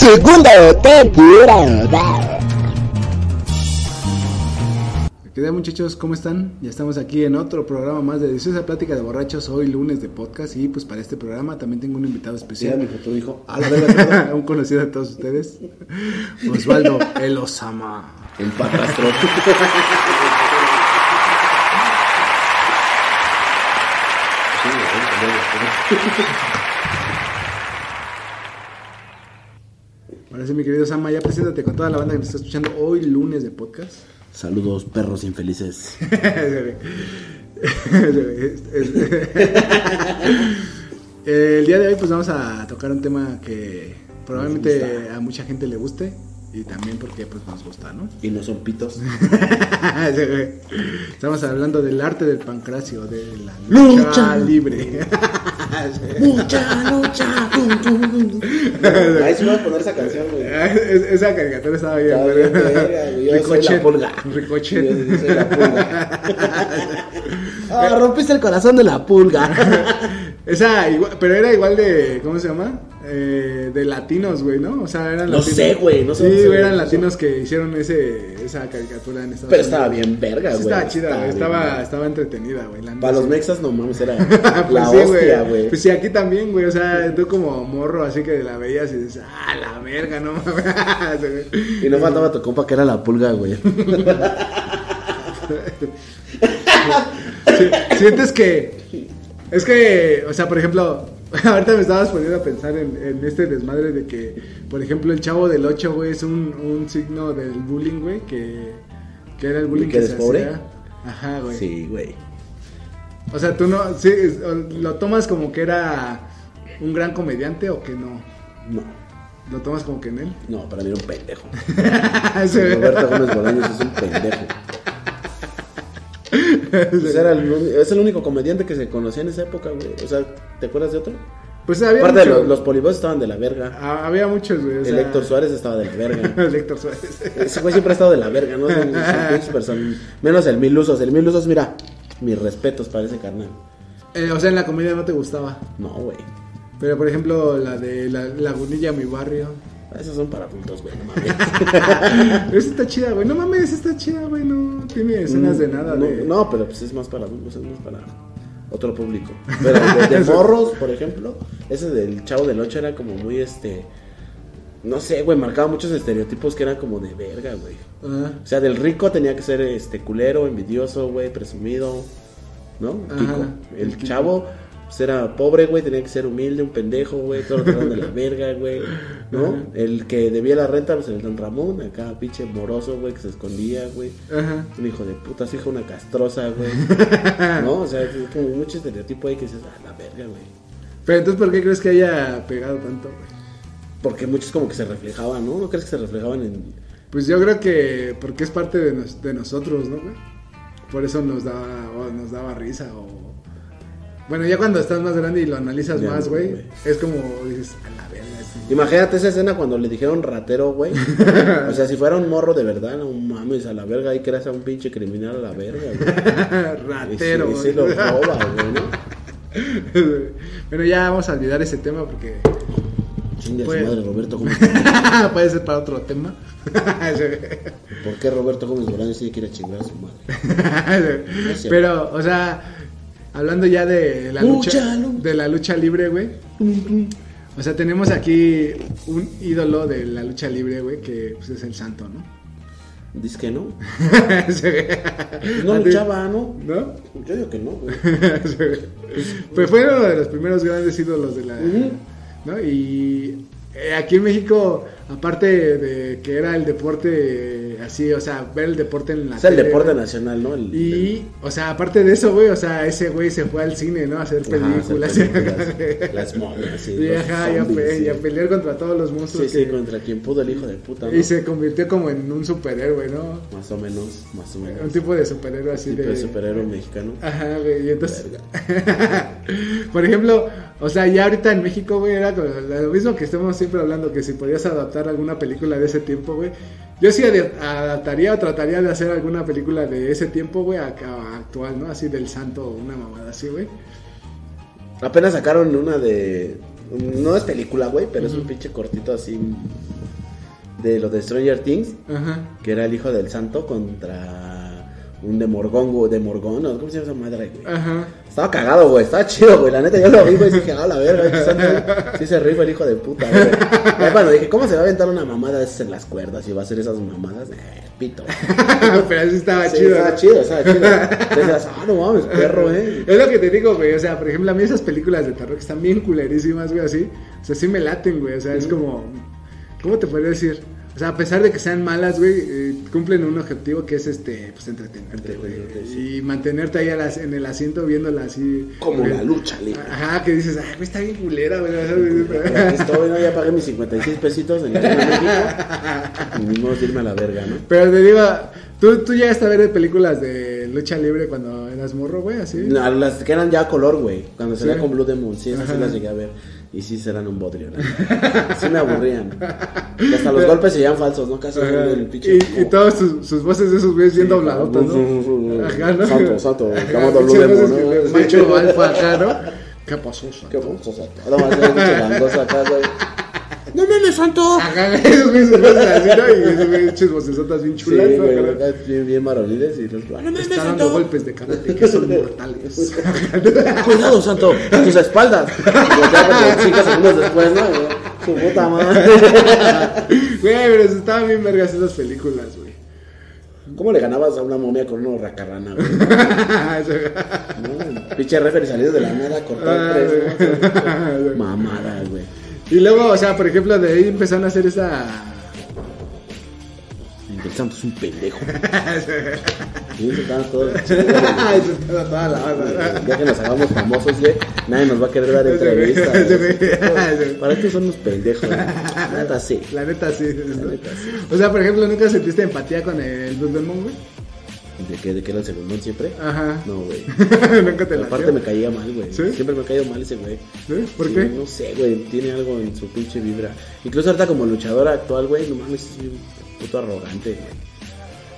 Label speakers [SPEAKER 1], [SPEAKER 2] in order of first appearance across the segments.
[SPEAKER 1] Segunda temporada.
[SPEAKER 2] ¿Qué tal muchachos? ¿Cómo están? Ya estamos aquí en otro programa más de Deliciosa Plática de Borrachos, hoy lunes de podcast y pues para este programa también tengo un invitado
[SPEAKER 3] Sí,
[SPEAKER 2] especial.
[SPEAKER 3] mi futuro hijo. A la verga,
[SPEAKER 2] un conocido de todos ustedes, Osvaldo El Osama.
[SPEAKER 3] el padrastro.
[SPEAKER 2] Ahora sí, mi querido Osama, ya preséntate con toda la banda que nos está escuchando hoy lunes de podcast.
[SPEAKER 3] Saludos, perros infelices.
[SPEAKER 2] El día de hoy pues vamos a tocar un tema que probablemente a mucha gente le guste y también porque pues nos gusta, ¿no?
[SPEAKER 3] Y no son pitos.
[SPEAKER 2] Estamos hablando del arte del pancracio, de la lucha,
[SPEAKER 3] Lucha.
[SPEAKER 2] libre.
[SPEAKER 3] Mucha lucha. Ahí se va a poner esa canción, güey.
[SPEAKER 2] Es- Esa caricatura estaba bien, güey. Ricochet. Ricochet.
[SPEAKER 3] Yo soy la pulga. Ah, rompiste el corazón de la pulga.
[SPEAKER 2] Esa igual, pero era igual de, ¿cómo se llama? Eh, de latinos, güey, ¿no? O sea, eran
[SPEAKER 3] No
[SPEAKER 2] latinos.
[SPEAKER 3] sé, güey, no sé
[SPEAKER 2] Sí, güey, eran latinos que hicieron ese, esa caricatura en Estados
[SPEAKER 3] Pero
[SPEAKER 2] Unidos.
[SPEAKER 3] estaba bien verga,
[SPEAKER 2] Sí,
[SPEAKER 3] güey.
[SPEAKER 2] estaba chida, güey. Estaba, estaba entretenida, güey.
[SPEAKER 3] Para los mexas, no mames, era
[SPEAKER 2] Pues
[SPEAKER 3] la
[SPEAKER 2] sí,
[SPEAKER 3] hostia, güey.
[SPEAKER 2] Pues sí, aquí también, güey. O sea, tú como morro, así que la veías y dices, ah, la verga, no mames.
[SPEAKER 3] Y no faltaba tu compa que era la pulga, güey.
[SPEAKER 2] Sientes que. Es que, o sea, por ejemplo, ahorita me estabas poniendo a pensar en, en este desmadre de que, por ejemplo, el chavo del 8, güey, es un, un signo del bullying, güey, que, que era el bullying
[SPEAKER 3] que
[SPEAKER 2] que, se
[SPEAKER 3] pobre?
[SPEAKER 2] hacía. Ajá, güey.
[SPEAKER 3] Sí, güey.
[SPEAKER 2] O sea, tú no, sí, lo tomas como que era un gran comediante o que no.
[SPEAKER 3] No,
[SPEAKER 2] Lo tomas como que en él.
[SPEAKER 3] no, para mí era un pendejo.
[SPEAKER 2] Sí.
[SPEAKER 3] Roberto Gómez Bolaños es un pendejo. Pues era el, es el único comediante que se conocía en esa época, güey. O sea, ¿te acuerdas de otro?
[SPEAKER 2] Pues había
[SPEAKER 3] Aparte, de
[SPEAKER 2] mucho-
[SPEAKER 3] los, los polivoces estaban de la verga.
[SPEAKER 2] Ah, había muchos, güey. o
[SPEAKER 3] El Héctor Suárez estaba de la verga.
[SPEAKER 2] El Héctor Suárez.
[SPEAKER 3] Ese güey siempre ha estado de la verga, ¿no? Menos el Mil Usos. El Mil Usos, mira, mis respetos para ese carnal.
[SPEAKER 2] Eh, o sea, en la comedia no te gustaba.
[SPEAKER 3] No, güey.
[SPEAKER 2] Pero por ejemplo, la de la Lagunilla, mi barrio.
[SPEAKER 3] Esos son para adultos, güey, no mames.
[SPEAKER 2] Esa está chida, güey. No mames, esa está chida, güey. No tiene escenas de nada.
[SPEAKER 3] No,
[SPEAKER 2] de...
[SPEAKER 3] no, pero pues es más para adultos, es más para otro público. Pero de, de morros, por ejemplo, ese del chavo del 8 era como muy este. No sé, güey, marcaba muchos estereotipos que eran como de verga, güey.
[SPEAKER 2] Ah,
[SPEAKER 3] O sea, del rico tenía que ser este culero, envidioso, güey, presumido, ¿no? Kiko.
[SPEAKER 2] el
[SPEAKER 3] El
[SPEAKER 2] Kiko.
[SPEAKER 3] chavo pues era pobre, güey, tenía que ser humilde, un pendejo, güey, todo lo de la verga, güey, ¿no?
[SPEAKER 2] Ajá.
[SPEAKER 3] El que debía la renta, pues el Don Ramón, acá pinche moroso, güey, que se escondía, güey.
[SPEAKER 2] ajá.
[SPEAKER 3] Un hijo de puta, su hija una castrosa, güey. ¿No? O sea, es como mucho estereotipo ahí que dices, ah, la verga, güey.
[SPEAKER 2] Pero entonces, ¿por qué crees que haya pegado tanto, güey?
[SPEAKER 3] Porque muchos como que se reflejaban, ¿no? ¿No crees que se reflejaban en,
[SPEAKER 2] Pues yo creo que porque es parte de, nos- de nosotros, ¿no, güey? Por eso nos daba, nos daba risa o... Bueno, ya cuando estás más grande y lo analizas
[SPEAKER 3] Ya,
[SPEAKER 2] más, güey, es como dices, a la verga.
[SPEAKER 3] Imagínate esa escena cuando le dijeron ratero, güey. O sea, si fuera un morro de verdad, no mames, a la verga, ahí creas a un pinche criminal a la verga, güey.
[SPEAKER 2] Ratero.
[SPEAKER 3] Y y
[SPEAKER 2] güey.
[SPEAKER 3] lo roba, güey, ¿no?
[SPEAKER 2] bueno, ya vamos a olvidar ese tema porque
[SPEAKER 3] Chinga su
[SPEAKER 2] Pues-
[SPEAKER 3] madre, Roberto Gómez.
[SPEAKER 2] puede ser para otro tema.
[SPEAKER 3] ¿Por qué Roberto Gómez Bolaños sí quiere chingar a su madre?
[SPEAKER 2] Pero, o sea, hablando ya de la lucha,
[SPEAKER 3] Lucha, lu-
[SPEAKER 2] de la lucha libre, güey. O sea, tenemos aquí un ídolo de la lucha libre, güey, que pues, es el santo, ¿no?
[SPEAKER 3] Dice que no. No luchaba, ¿no?
[SPEAKER 2] ¿No?
[SPEAKER 3] Yo digo que no, güey.
[SPEAKER 2] pues fue uno de los primeros grandes ídolos de la... ¿no? Y eh, aquí en México, aparte de que era el deporte. Así, o sea, ver el deporte en la
[SPEAKER 3] Es el
[SPEAKER 2] tele,
[SPEAKER 3] deporte
[SPEAKER 2] güey.
[SPEAKER 3] nacional, ¿no? El-
[SPEAKER 2] Y, o sea, aparte de eso, güey, o sea, ese güey se fue al cine, ¿no? A hacer
[SPEAKER 3] el- ajá,
[SPEAKER 2] películas.
[SPEAKER 3] hacer películas, las momias, sí,
[SPEAKER 2] y, ajá, a,
[SPEAKER 3] zombies,
[SPEAKER 2] pe-
[SPEAKER 3] sí.
[SPEAKER 2] y a pelear contra todos los monstruos.
[SPEAKER 3] Sí, sí, contra quien pudo el hijo de puta, ¿no?
[SPEAKER 2] Y se convirtió como en un superhéroe, ¿no?
[SPEAKER 3] Más o menos, más o menos.
[SPEAKER 2] Un tipo de superhéroe así
[SPEAKER 3] tipo
[SPEAKER 2] de...
[SPEAKER 3] de superhéroe mexicano.
[SPEAKER 2] Ajá, güey, y entonces... Por ejemplo, o sea, ya ahorita en México, güey, era lo mismo que estamos siempre hablando, que si podías adaptar alguna película de ese tiempo, güey. Yo sí adaptaría o trataría de hacer alguna película de ese tiempo, güey, actual, ¿no? Así del santo, una mamada así, güey.
[SPEAKER 3] Apenas sacaron una de. No es película, güey, pero es un pinche cortito así. De lo de Stranger Things.
[SPEAKER 2] Ajá.
[SPEAKER 3] Que era el hijo del santo contra un Demorgón, güey. Demorgón, ¿no? ¿cómo se llama esa madre, güey?
[SPEAKER 2] Ajá.
[SPEAKER 3] Estaba cagado, güey. Estaba chido, güey. La neta, yo lo vi, güey. y Dije, ah, la verga, Sí se rifa el hijo de puta, güey. Ya cuando dije, ¿cómo se va a aventar una mamada de esas en las cuerdas y va a hacer esas mamadas? Eh, pito.
[SPEAKER 2] Pero así estaba
[SPEAKER 3] Sí,
[SPEAKER 2] chido.
[SPEAKER 3] estaba
[SPEAKER 2] ¿no?
[SPEAKER 3] chido, estaba chido. Decías, ah, no mames, perro, eh.
[SPEAKER 2] Es lo que te digo, güey. O sea, por ejemplo, a mí esas películas de terror que están bien culerísimas, güey, así. O sea, sí me laten, güey. O sea, es como. ¿Cómo te podría decir? O sea, a pesar de que sean malas, güey, eh, cumplen un objetivo que es este, pues entretenerte, güey.
[SPEAKER 3] Sí.
[SPEAKER 2] Y mantenerte ahí las- en el asiento viéndola así.
[SPEAKER 3] Como
[SPEAKER 2] güey.
[SPEAKER 3] la lucha libre.
[SPEAKER 2] Ajá, que dices, ay, güey, está bien culera, güey.
[SPEAKER 3] Estoy, ¿no? Ya pagué mis 56 pesitos en el México. Y ni modo de irme a la verga, ¿no?
[SPEAKER 2] Pero te digo, ¿tú, tú llegaste a ver películas de lucha libre cuando eras morro, güey, así.
[SPEAKER 3] No, las que eran ya a color, güey. Cuando salía
[SPEAKER 2] Sí.
[SPEAKER 3] con Blue Demon, sí, esas sí las llegué a ver. Y sí serán un bodrio. Sí me aburrían. Y hasta los golpes se falsos, ¿no? Casi
[SPEAKER 2] Ajá.
[SPEAKER 3] el pinche.
[SPEAKER 2] Y, y todas sus, sus voces de esos güeyes bien dobladotas, ¿no? Ajá, ¿no?
[SPEAKER 3] Santo, santo.
[SPEAKER 2] ¿Qué pasó, Santo?
[SPEAKER 3] ¿Qué pasó, santo? Gangoso acá. ¡No mames, santo!
[SPEAKER 2] Ajá, esos güeyes sus voces así, ¿no? Y esos güeyes bien
[SPEAKER 3] Sí,
[SPEAKER 2] chulas, ¿no?
[SPEAKER 3] güey,
[SPEAKER 2] Acá,
[SPEAKER 3] acá bien, bien varoniles y los. ¡No mames,
[SPEAKER 2] Está dando
[SPEAKER 3] santo!
[SPEAKER 2] golpes de karate que son mortales.
[SPEAKER 3] Cuidado, santo, a tus espaldas. Y voltea como cinco segundos después, ¿no? Y, Su puta madre.
[SPEAKER 2] Güey, pero estaban bien vergas esas películas, güey.
[SPEAKER 3] ¿Cómo le ganabas a una momia con una racarrana, güey? ¿No? Pinche referee salido de la nada, cortado tres, ¿no? Mamada, güey.
[SPEAKER 2] Y luego, o sea, por ejemplo, de ahí empezaron a hacer esa.
[SPEAKER 3] El santo es un pendejo. Sí, se estaban todos.
[SPEAKER 2] Ay, se estaba toda la banda.
[SPEAKER 3] Ya que nos hagamos famosos, güey, nadie nos va a querer dar entrevistas. ¿Para qué son unos pendejos? güey? Nada, sí.
[SPEAKER 2] La neta sí. ¿no?
[SPEAKER 3] neta sí.
[SPEAKER 2] O sea, por ejemplo, ¿nunca sentiste empatía con el Blue Demon, güey?
[SPEAKER 3] ¿De qué, ¿De qué era el segundón siempre?
[SPEAKER 2] Ajá.
[SPEAKER 3] No, güey.
[SPEAKER 2] Nunca te la
[SPEAKER 3] Aparte me caía mal, güey.
[SPEAKER 2] ¿Sí?
[SPEAKER 3] Siempre me ha caído mal ese güey.
[SPEAKER 2] ¿Sí? ¿Por
[SPEAKER 3] Sí,
[SPEAKER 2] qué?
[SPEAKER 3] No sé, güey. Tiene algo en su pinche vibra. Incluso ahorita como luchadora actual, güey, no mames, es un puto arrogante, güey.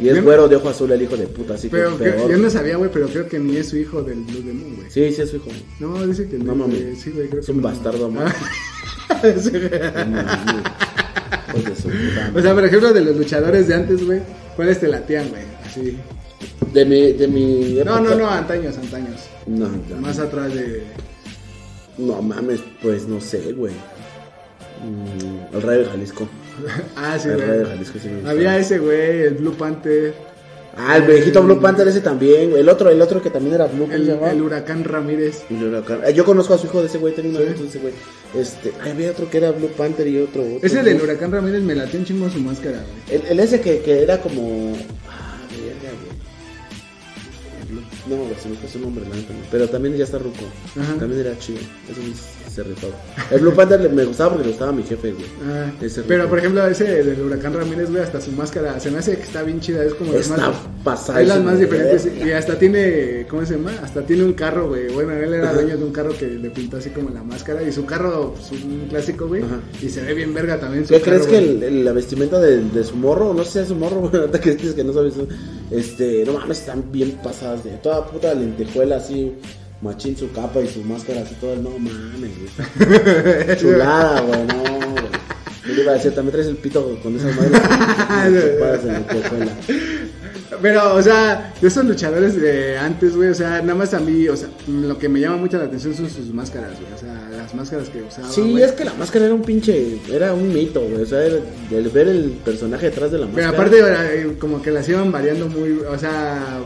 [SPEAKER 3] Y es güero de ojo azul el hijo de puta, así que
[SPEAKER 2] Pero que-
[SPEAKER 3] peor.
[SPEAKER 2] yo no sabía, güey, pero creo que ni es su hijo del Blue Demon, güey.
[SPEAKER 3] Sí, sí es su hijo.
[SPEAKER 2] No, dice que
[SPEAKER 3] No
[SPEAKER 2] no.
[SPEAKER 3] mames.
[SPEAKER 2] Sí, güey, creo
[SPEAKER 3] Es
[SPEAKER 2] que
[SPEAKER 3] un
[SPEAKER 2] no.
[SPEAKER 3] bastardo, amor.
[SPEAKER 2] Ah. O sea, por ejemplo, de los luchadores de antes, güey, ¿cuáles te latían, güey? Así.
[SPEAKER 3] De mi, de mi
[SPEAKER 2] No,
[SPEAKER 3] época-
[SPEAKER 2] no, no, antaños, antaños.
[SPEAKER 3] No, no.
[SPEAKER 2] Más atrás de.
[SPEAKER 3] No mames, pues no sé, güey. Mm, el Rayo de Jalisco.
[SPEAKER 2] Ah, sí,
[SPEAKER 3] el Rayo de
[SPEAKER 2] güey.
[SPEAKER 3] Jalisco sí me.
[SPEAKER 2] Había ese, güey, el Blue Panther.
[SPEAKER 3] Ah, el viejito Blue Panther ese también, güey. El otro, el otro que también era Blue, ¿cómo
[SPEAKER 2] El,
[SPEAKER 3] llamaba?
[SPEAKER 2] el Huracán Ramírez.
[SPEAKER 3] El huracán. Eh, Yo conozco a su hijo de ese güey, tenía una
[SPEAKER 2] Sí.
[SPEAKER 3] foto de ese güey. Este, había otro que era Blue Panther y otro. otro
[SPEAKER 2] Ese del Huracán Ramírez me latió un chingo su máscara, güey.
[SPEAKER 3] El, el ese que, que era como. No, güey, se me fue su nombre, la neta. Pero también ya está ruco.
[SPEAKER 2] Ajá.
[SPEAKER 3] También era chido. Eso sí se rifaba. El Blue Panther le- me gustaba porque le gustaba a mi jefe, güey.
[SPEAKER 2] Ah,
[SPEAKER 3] Ese
[SPEAKER 2] pero por ejemplo, ese del Huracán Ramírez, güey, hasta su máscara se me hace que está bien chida. Es como las
[SPEAKER 3] Está
[SPEAKER 2] más.
[SPEAKER 3] pasada.
[SPEAKER 2] Es las más diferentes. Y hasta tiene. ¿Cómo se llama? Hasta tiene un carro, güey. Bueno, él era dueño de un carro que le pintó así como la máscara. Y su carro, pues, un clásico, güey.
[SPEAKER 3] Ajá.
[SPEAKER 2] Y se ve bien verga también. Su
[SPEAKER 3] ¿Qué
[SPEAKER 2] carro,
[SPEAKER 3] crees que
[SPEAKER 2] güey.
[SPEAKER 3] el- la vestimenta de, de su morro, no sé si es su morro, güey, ahorita que dices que no sabes, este, no mames, están bien pasadas de toda puta lentejuela así, machín su capa y su máscara así todo, no mames, güey. Chulada, güey, no, güey. Yo le iba a decir, también traes el pito con esa madre. chupadas de lentejuela.
[SPEAKER 2] Pero, o sea, de esos luchadores de antes, güey, o sea, nada más a mí, o sea, lo que me llama mucho la atención son sus máscaras, güey. O sea, las máscaras que usaban.
[SPEAKER 3] Sí, es que la máscara era un pinche, era un mito, güey, o sea, el, el ver el personaje detrás de la
[SPEAKER 2] Pero
[SPEAKER 3] máscara.
[SPEAKER 2] aparte, eh, como que las iban variando muy, o sea,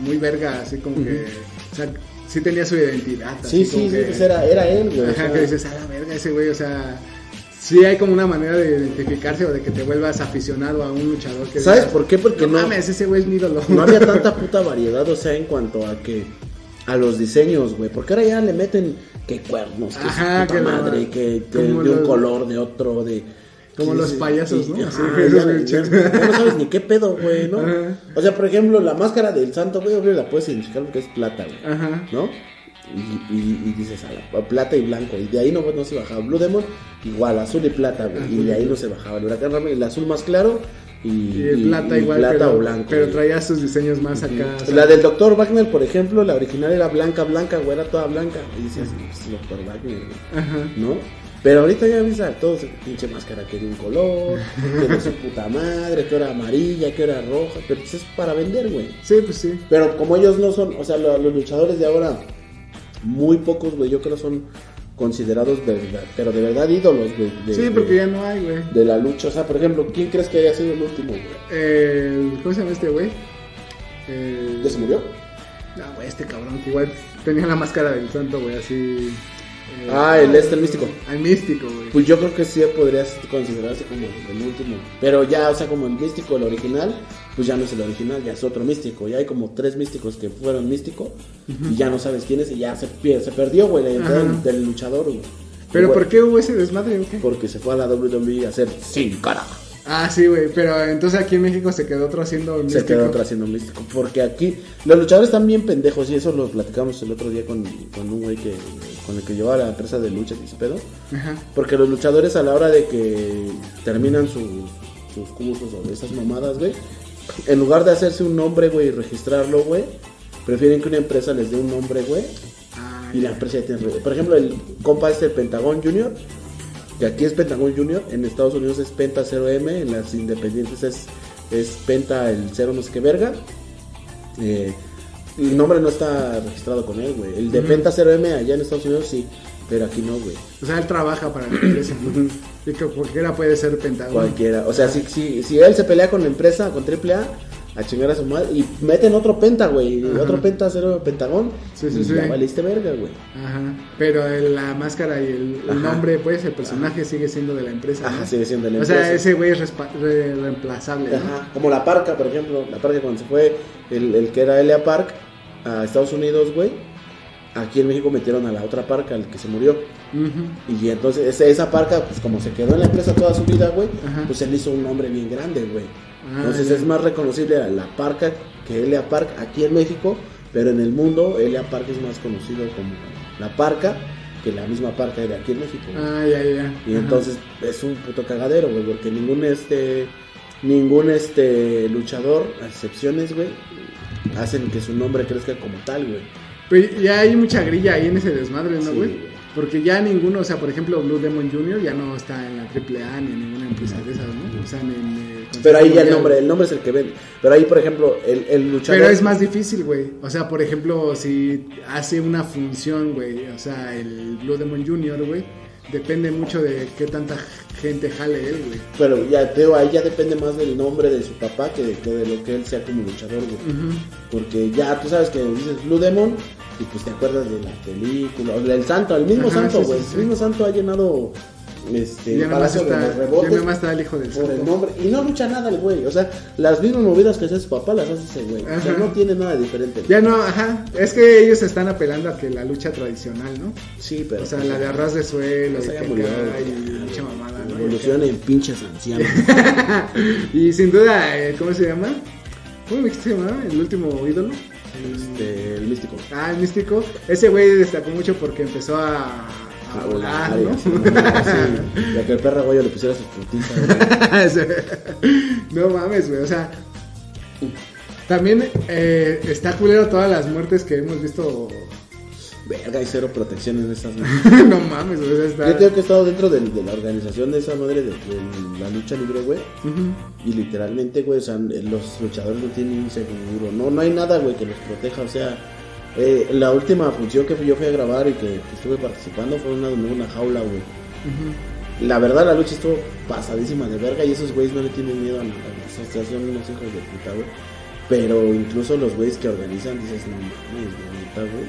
[SPEAKER 2] muy verga, así como que, o sea, sí tenía su identidad.
[SPEAKER 3] Sí, sí, sí,
[SPEAKER 2] que-
[SPEAKER 3] pues era, era él, güey. o
[SPEAKER 2] Ajá,
[SPEAKER 3] sea,
[SPEAKER 2] que dices, a la verga ese güey, o sea, Sí, hay como una manera de identificarse o de que te vuelvas aficionado a un luchador que
[SPEAKER 3] ¿Sabes
[SPEAKER 2] digas,
[SPEAKER 3] por qué? Porque
[SPEAKER 2] no,
[SPEAKER 3] no,
[SPEAKER 2] mames, ese güey es mi ídolo.
[SPEAKER 3] no había tanta puta variedad, o sea, en cuanto a que a los diseños, güey, porque ahora ya le meten que cuernos, que su
[SPEAKER 2] Ajá,
[SPEAKER 3] puta
[SPEAKER 2] que la-
[SPEAKER 3] madre, que, que de un
[SPEAKER 2] los-
[SPEAKER 3] color, de otro, de
[SPEAKER 2] Como los payasos, ¿no? Así,
[SPEAKER 3] no sabes ni qué pedo, güey, ¿no?
[SPEAKER 2] Ajá.
[SPEAKER 3] O sea, por ejemplo, la máscara del santo, güey, la puedes identificar porque es plata, güey.
[SPEAKER 2] Ajá.
[SPEAKER 3] ¿no? Y, y- y dices, a la- plata y blanco. Y de ahí no, no se bajaba. Blue Demon, igual, azul y plata, güey. Y de ahí no se bajaba. El huracán Rami, el azul más claro y,
[SPEAKER 2] Y el
[SPEAKER 3] y-
[SPEAKER 2] plata igual,
[SPEAKER 3] plata
[SPEAKER 2] pero,
[SPEAKER 3] o blanco.
[SPEAKER 2] pero traía sus diseños más acá. o sea,
[SPEAKER 3] La del Dr. Wagner, por ejemplo, la original era blanca, blanca, güey, era toda blanca. Y dices, "Pues, Dr. Wagner, güey",
[SPEAKER 2] Ajá.
[SPEAKER 3] ¿no? Pero ahorita ya ves a todos, pinche máscara que de un color, que de su puta madre, que era amarilla, que era roja. Pero pues es para vender, güey.
[SPEAKER 2] Sí, pues sí.
[SPEAKER 3] Pero como ellos no son, o sea, lo- los luchadores de ahora, muy pocos, güey, yo creo son considerados de verdad, pero de verdad ídolos, güey. de-
[SPEAKER 2] Sí,
[SPEAKER 3] de-
[SPEAKER 2] porque ya no hay, güey.
[SPEAKER 3] De la lucha, o sea, por ejemplo, ¿quién crees que haya sido el último, güey?
[SPEAKER 2] El- ¿Cómo se llama este güey? El-
[SPEAKER 3] ¿Ya se murió?
[SPEAKER 2] No, güey, este cabrón que igual tenía la máscara del santo, güey, así. Eh,
[SPEAKER 3] Ah, el este, el místico.
[SPEAKER 2] El místico, güey.
[SPEAKER 3] Pues yo creo que sí podría considerarse como el último. Pero ya, o sea, como el místico, el original, pues ya no es el original, ya es otro místico. Ya hay como tres místicos que fueron místico y ya no sabes quién es y ya se, pie- se perdió, güey, la identidad del, del luchador, güey.
[SPEAKER 2] Pero
[SPEAKER 3] Y,
[SPEAKER 2] ¿por qué hubo ese desmadre?
[SPEAKER 3] Porque se fue a la WWE a hacer sin cara.
[SPEAKER 2] Ah, sí, güey, pero entonces aquí en México se quedó otro haciendo el
[SPEAKER 3] Se
[SPEAKER 2] místico.
[SPEAKER 3] quedó atrás siendo místico. Porque aquí los luchadores están bien pendejos y eso lo platicamos el otro día con, con un güey que con el que llevaba la empresa de lucha y pedo.
[SPEAKER 2] Ajá.
[SPEAKER 3] Porque los luchadores a la hora de que terminan sus, sus cursos o esas mamadas, güey, en lugar de hacerse un nombre, güey, y registrarlo, güey, prefieren que una empresa les dé un nombre, güey,
[SPEAKER 2] Ah,
[SPEAKER 3] y la empresa ya tiene... Por ejemplo, el compa este, el Pentagón Junior, que aquí es Pentagón Junior, en Estados Unidos es Penta 0M, en las independientes es, es Penta el 0 no sé qué verga. Eh, el nombre no está registrado con él, güey. El de Penta 0M allá en Estados Unidos sí, pero aquí no, güey.
[SPEAKER 2] O sea, él trabaja para la empresa. y que cualquiera puede ser pentagón.
[SPEAKER 3] Cualquiera. O sea, si, si, si él se pelea con la empresa, con AAA, a chingar a su madre, y meten otro penta, güey,
[SPEAKER 2] Ajá.
[SPEAKER 3] otro penta, cero pentagón,
[SPEAKER 2] Sí, sí,
[SPEAKER 3] y
[SPEAKER 2] sí.
[SPEAKER 3] ya valiste verga, güey.
[SPEAKER 2] Ajá. Pero el- la máscara y el, el nombre, pues, el personaje sigue siendo de la empresa. ¿no?
[SPEAKER 3] Ajá, sigue siendo de la
[SPEAKER 2] O sea,
[SPEAKER 3] empresa.
[SPEAKER 2] ese güey es re- reemplazable. ¿no?
[SPEAKER 3] Ajá, como la Parca, por ejemplo, la Parca cuando se fue, el, el que era Elia Park a Estados Unidos, güey, aquí en México metieron a la otra Parca, el que se murió.
[SPEAKER 2] Ujú.
[SPEAKER 3] Y entonces esa, esa Parca, pues como se quedó en la empresa toda su vida, güey,
[SPEAKER 2] Ajá.
[SPEAKER 3] pues él hizo un nombre bien grande, güey. Entonces es más reconocible a la Parca que Elia Park aquí en México, pero en el mundo Elia Park es más conocido como la Parca que la misma Parca de aquí en México.
[SPEAKER 2] Ah, ya, ya.
[SPEAKER 3] Y
[SPEAKER 2] Ajá.
[SPEAKER 3] entonces es un puto cagadero, güey, porque ningún este ningún este luchador, a excepciones, güey, hacen que su nombre crezca como tal, güey.
[SPEAKER 2] Pero ya hay mucha grilla ahí en ese desmadre, ¿no,
[SPEAKER 3] Sí,
[SPEAKER 2] güey?
[SPEAKER 3] güey.
[SPEAKER 2] Porque ya ninguno, o sea, por ejemplo, Blue Demon Jr. ya no está en la AAA ni en ninguna empresa de esas, ¿no? O sea, en, en, eh,
[SPEAKER 3] Pero ahí ya el nombre, el nombre es el que vende. Pero ahí, por ejemplo, el, el luchador
[SPEAKER 2] Pero es más difícil, güey. O sea, por ejemplo, si hace una función, güey, o sea, el Blue Demon Jr., güey, depende mucho de qué tanta gente jale él, güey.
[SPEAKER 3] Pero ya te digo, ahí ya depende más del nombre de su papá que de, que de lo que él sea como luchador, güey. Porque ya tú sabes que dices Blue Demon y pues te acuerdas de la película, o del santo, el mismo
[SPEAKER 2] Ajá,
[SPEAKER 3] santo,
[SPEAKER 2] sí,
[SPEAKER 3] güey.
[SPEAKER 2] sí, sí.
[SPEAKER 3] El mismo santo ha llenado este,
[SPEAKER 2] ya
[SPEAKER 3] palacio de
[SPEAKER 2] está,
[SPEAKER 3] los rebotes
[SPEAKER 2] nada más está el hijo del
[SPEAKER 3] por el
[SPEAKER 2] santo.
[SPEAKER 3] nombre. Y no lucha nada el güey. O sea, las mismas movidas que hace su papá las hace ese güey. O sea, no tiene nada diferente.
[SPEAKER 2] Ya no, ajá. Es que ellos están apelando a que la lucha tradicional, ¿no?
[SPEAKER 3] Sí, pero.
[SPEAKER 2] O sea,
[SPEAKER 3] pues,
[SPEAKER 2] la de arras de suelo,
[SPEAKER 3] sea,
[SPEAKER 2] y que
[SPEAKER 3] murió,
[SPEAKER 2] y mucha mamada, ¿no?
[SPEAKER 3] En pinches ancianos.
[SPEAKER 2] Y sin duda, eh, ¿cómo se llama? ¿Cómo me se? ¿El último ídolo?
[SPEAKER 3] Este, el místico.
[SPEAKER 2] Ah, el místico. Ese güey destacó mucho porque empezó a, a volar, ¿no?
[SPEAKER 3] que el perro güey le pusiera sus
[SPEAKER 2] no mames, güey. O sea, también eh, está culero todas las muertes que hemos visto.
[SPEAKER 3] Verga, hay cero protección en esas.
[SPEAKER 2] no mames, güey. o sea, está-
[SPEAKER 3] Yo tengo que he estado dentro de, la organización de esa madre de, de la lucha libre, güey. Y literalmente, güey, o sea, los luchadores no tienen un seguro. No, no hay nada, güey, que los proteja. O sea, eh, la última función que yo fui a grabar y que, que estuve participando fue una jaula, güey. La verdad, la lucha estuvo pasadísima de verga y esos güeyes no le tienen miedo a nada. O sea, son unos hijos de puta, güey. Pero incluso los güeyes que organizan, dices, no mames, güey, neta, güey.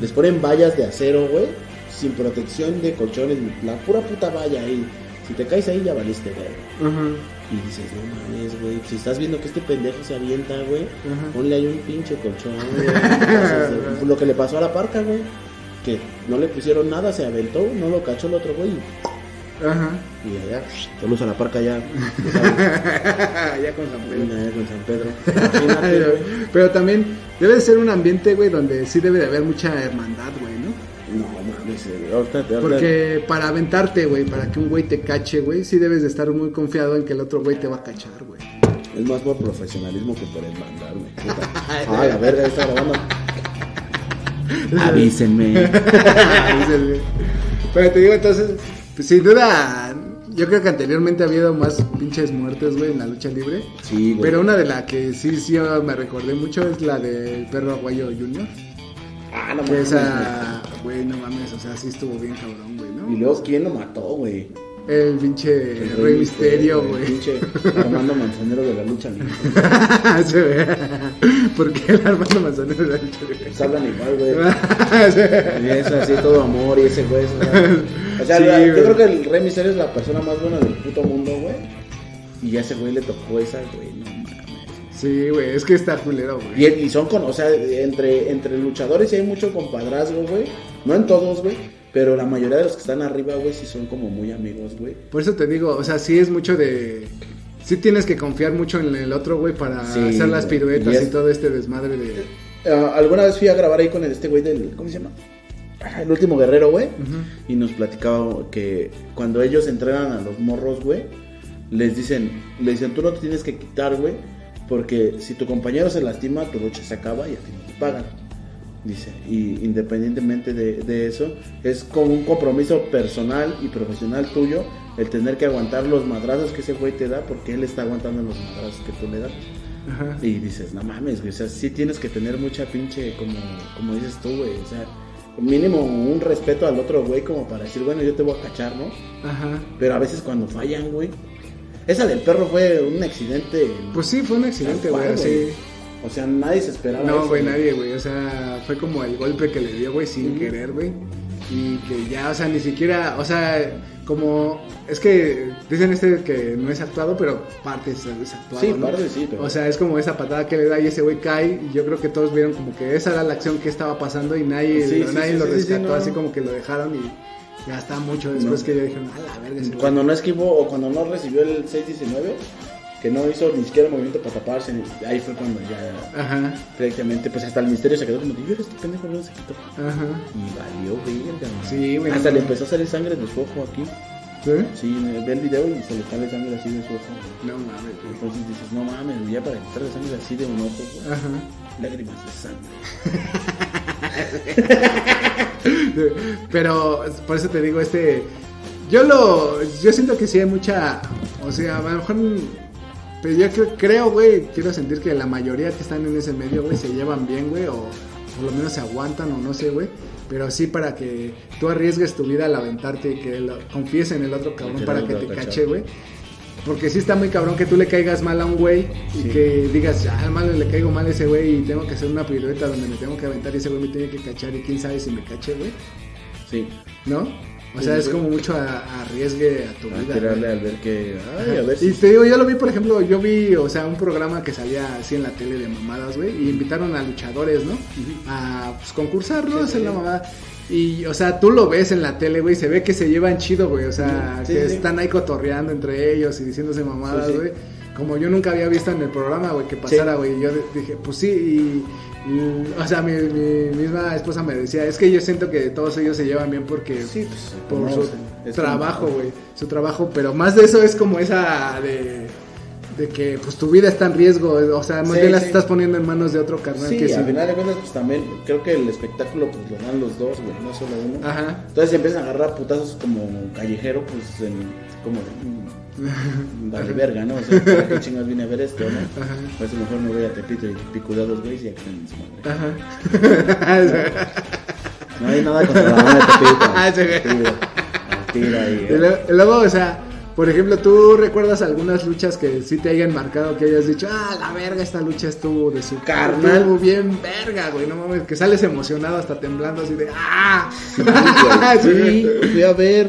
[SPEAKER 3] Les ponen vallas de acero, güey, sin protección de colchones, la pura puta valla ahí, Si te caes ahí, ya valiste, güey.
[SPEAKER 2] Ajá.
[SPEAKER 3] Y dices, no mames, güey. Si estás viendo que este pendejo se avienta, güey,
[SPEAKER 2] Ajá.
[SPEAKER 3] ponle ahí un pinche colchón, güey. Lo que le pasó a la parca, güey. Que no le pusieron nada, se aventó, no lo cachó el otro, güey.
[SPEAKER 2] Ajá.
[SPEAKER 3] Y allá, saludos a la parca ya. ya
[SPEAKER 2] con San Pedro.
[SPEAKER 3] allá con San Pedro. Imagínate.
[SPEAKER 2] Pero también debe de ser un ambiente, güey, donde sí debe de haber mucha hermandad, güey. No
[SPEAKER 3] mames, ahorita, ahorita
[SPEAKER 2] Porque para aventarte, güey, para que un güey te cache, güey, sí debes de estar muy confiado en que el otro güey te va a cachar, güey.
[SPEAKER 3] es más por profesionalismo que por hermandad, güey. Puta. Ah, la verga, está grabando. Avísenme.
[SPEAKER 2] Güey. Pero te digo, entonces, pues, sin duda, yo creo que anteriormente ha habido más pinches muertes, güey, en la lucha libre.
[SPEAKER 3] Sí, güey.
[SPEAKER 2] Pero una de las que sí, sí me recordé mucho es la del perro aguayo Junior.
[SPEAKER 3] Ah, no
[SPEAKER 2] Que
[SPEAKER 3] mames.
[SPEAKER 2] esa, güey, no mames, o sea, sí estuvo bien cabrón, güey, ¿no?
[SPEAKER 3] Y luego, ¿quién lo mató, güey?
[SPEAKER 2] El pinche
[SPEAKER 3] El
[SPEAKER 2] Rey Misterio,
[SPEAKER 3] El
[SPEAKER 2] güey.
[SPEAKER 3] pinche Armando Manzanero de la lucha libre.
[SPEAKER 2] Se ve. ¿Por qué el Armando Manzanero de la lucha libre?
[SPEAKER 3] Pues hablan igual, güey. Y es así todo amor y ese güey. O sea, o sea,
[SPEAKER 2] Sí,
[SPEAKER 3] la- yo creo que el Rey Misterio es la persona más buena del puto mundo, güey. Y a ese güey le tocó esa, güey. No mames.
[SPEAKER 2] Sí, güey, es que está culero, güey.
[SPEAKER 3] Y, y son con, o sea, entre, entre luchadores sí hay mucho compadrazgo, güey. No en todos, güey. Pero la mayoría de los que están arriba, güey, sí son como muy amigos, güey.
[SPEAKER 2] Por eso te digo, o sea, sí es mucho de. Sí tienes que confiar mucho en el otro, güey, para
[SPEAKER 3] Sí,
[SPEAKER 2] hacer las
[SPEAKER 3] güey.
[SPEAKER 2] piruetas
[SPEAKER 3] Y
[SPEAKER 2] y,
[SPEAKER 3] es-
[SPEAKER 2] todo este desmadre de.
[SPEAKER 3] Ah, alguna vez fui a grabar ahí con el- este güey del. ¿Cómo se llama? Ah, El último guerrero, güey. Y nos platicaba que cuando ellos entrenan a los morros, güey, les dicen, le dicen, tú no te tienes que quitar, güey, porque si tu compañero se lastima, tu lucha se acaba y a ti no te pagan. Dice, y independientemente de, de eso, es como un compromiso personal y profesional tuyo el tener que aguantar los madrazos que ese güey te da porque él está aguantando los madrazos que tú le das.
[SPEAKER 2] Ajá.
[SPEAKER 3] Y dices, no mames, güey, o sea, sí tienes que tener mucha pinche, como, como dices tú, güey, o sea, mínimo un respeto al otro güey como para decir, bueno, yo te voy a cachar, ¿no?
[SPEAKER 2] Ajá.
[SPEAKER 3] Pero a veces cuando fallan, güey. Esa del perro fue un accidente.
[SPEAKER 2] Pues sí, fue un accidente, güey, así.
[SPEAKER 3] O sea, nadie se esperaba.
[SPEAKER 2] No, güey, nadie, güey. O sea, fue como el golpe que le dio, güey, sin querer, güey. Y que ya, o sea, ni siquiera, o sea, como, es que dicen este que no es actuado, pero parte es, es actuado.
[SPEAKER 3] Sí,
[SPEAKER 2] ¿no?
[SPEAKER 3] parte sí, pero-
[SPEAKER 2] O sea, es como esa patada que le da y ese güey cae. Y yo creo que todos vieron como que esa era la acción que estaba pasando y nadie,
[SPEAKER 3] Sí,
[SPEAKER 2] lo,
[SPEAKER 3] sí,
[SPEAKER 2] nadie
[SPEAKER 3] sí,
[SPEAKER 2] lo rescató,
[SPEAKER 3] no.
[SPEAKER 2] así como que lo dejaron y ya está mucho después
[SPEAKER 3] No.
[SPEAKER 2] que ya dijeron, a la verga, ese güey".
[SPEAKER 3] Cuando no esquivó o cuando no recibió el 619, que no hizo ni siquiera movimiento para taparse, ahí fue cuando ya
[SPEAKER 2] Ajá,
[SPEAKER 3] prácticamente, pues hasta el misterio se quedó como, yo este pendejo no se quitó.
[SPEAKER 2] ajá.
[SPEAKER 3] Y valió, verga.
[SPEAKER 2] Sí, güey,
[SPEAKER 3] Hasta
[SPEAKER 2] no,
[SPEAKER 3] le empezó a salir sangre de su ojo aquí.
[SPEAKER 2] ¿Sí?
[SPEAKER 3] Sí, me- ve el video y se le sale sangre así de su ojo.
[SPEAKER 2] No mames, güey.
[SPEAKER 3] Entonces dices, no mames, ya para quitarle sangre así de un ojo, güey.
[SPEAKER 2] Ajá.
[SPEAKER 3] Lágrimas de sangre.
[SPEAKER 2] Pero por eso te digo, este. Yo lo. Yo siento que sí hay mucha. O sea, a lo mejor. Pero yo creo- güey. Quiero sentir que la mayoría que están en ese medio, güey, se llevan bien, güey. O por lo menos se aguantan, o no sé, güey. Pero sí para que tú arriesgues tu vida al aventarte y que lo- confíes en el otro cabrón
[SPEAKER 3] Que
[SPEAKER 2] para que
[SPEAKER 3] te
[SPEAKER 2] cache, güey. Porque sí está muy cabrón que tú le caigas mal a un güey y
[SPEAKER 3] Sí.
[SPEAKER 2] que digas, ah, mal le caigo mal a ese güey y tengo que hacer una pirueta donde me tengo que aventar y ese güey me tiene que cachar y quién sabe si me cache, güey.
[SPEAKER 3] Sí.
[SPEAKER 2] ¿No? O sea, es como mucho a, arriesgue a tu
[SPEAKER 3] A
[SPEAKER 2] vida.
[SPEAKER 3] tirarle al ver que. Ay, a ver
[SPEAKER 2] Y
[SPEAKER 3] si.
[SPEAKER 2] te digo, yo lo vi, por ejemplo, yo vi, o sea, un programa que salía así en la tele de mamadas, güey, y invitaron a luchadores, ¿no? A pues, concursar, ¿no? Hacer la mamada. Y, o sea, tú lo ves en la tele, güey, se ve que se llevan chido, güey, o sea,
[SPEAKER 3] Sí,
[SPEAKER 2] que
[SPEAKER 3] sí.
[SPEAKER 2] están ahí cotorreando entre ellos y diciéndose mamadas,
[SPEAKER 3] sí.
[SPEAKER 2] güey. Como yo nunca había visto en el programa, güey, que pasara, güey. Yo dije, pues sí, y, y, o sea, mi, mi misma esposa me decía, es que yo siento que todos ellos se llevan bien porque
[SPEAKER 3] Sí, pues.
[SPEAKER 2] por
[SPEAKER 3] no,
[SPEAKER 2] su trabajo, güey, su trabajo, pero más de eso es como esa de, de que pues tu vida está en riesgo, o sea, más
[SPEAKER 3] Sí,
[SPEAKER 2] bien las
[SPEAKER 3] sí.
[SPEAKER 2] estás poniendo en manos de otro carnal
[SPEAKER 3] Sí,
[SPEAKER 2] que
[SPEAKER 3] al final de cuentas, pues también creo que el espectáculo pues lo dan los dos, güey, no solo uno.
[SPEAKER 2] Ajá.
[SPEAKER 3] Entonces empiezan a agarrar putazos como callejero, pues en, como de, vale verga, ¿no? O sea, ¿para qué chingas vine a ver esto, no?
[SPEAKER 2] Ajá.
[SPEAKER 3] Por eso mejor me voy a Tepito y picudo a dos güeyes y a que tengan su madre.
[SPEAKER 2] Ajá.
[SPEAKER 3] No hay nada contra la banda de Tepito.
[SPEAKER 2] Ah, sí, güey.
[SPEAKER 3] Tira, tira ahí, ¿eh?
[SPEAKER 2] y luego, o sea, por ejemplo, ¿tú recuerdas algunas luchas que sí te hayan marcado, que hayas dicho, ah, la verga, esta lucha estuvo de su
[SPEAKER 3] Carnal.
[SPEAKER 2] Estuvo bien verga, güey, no mames, que sales emocionado hasta temblando así de, ah.
[SPEAKER 3] Sí, fui a ver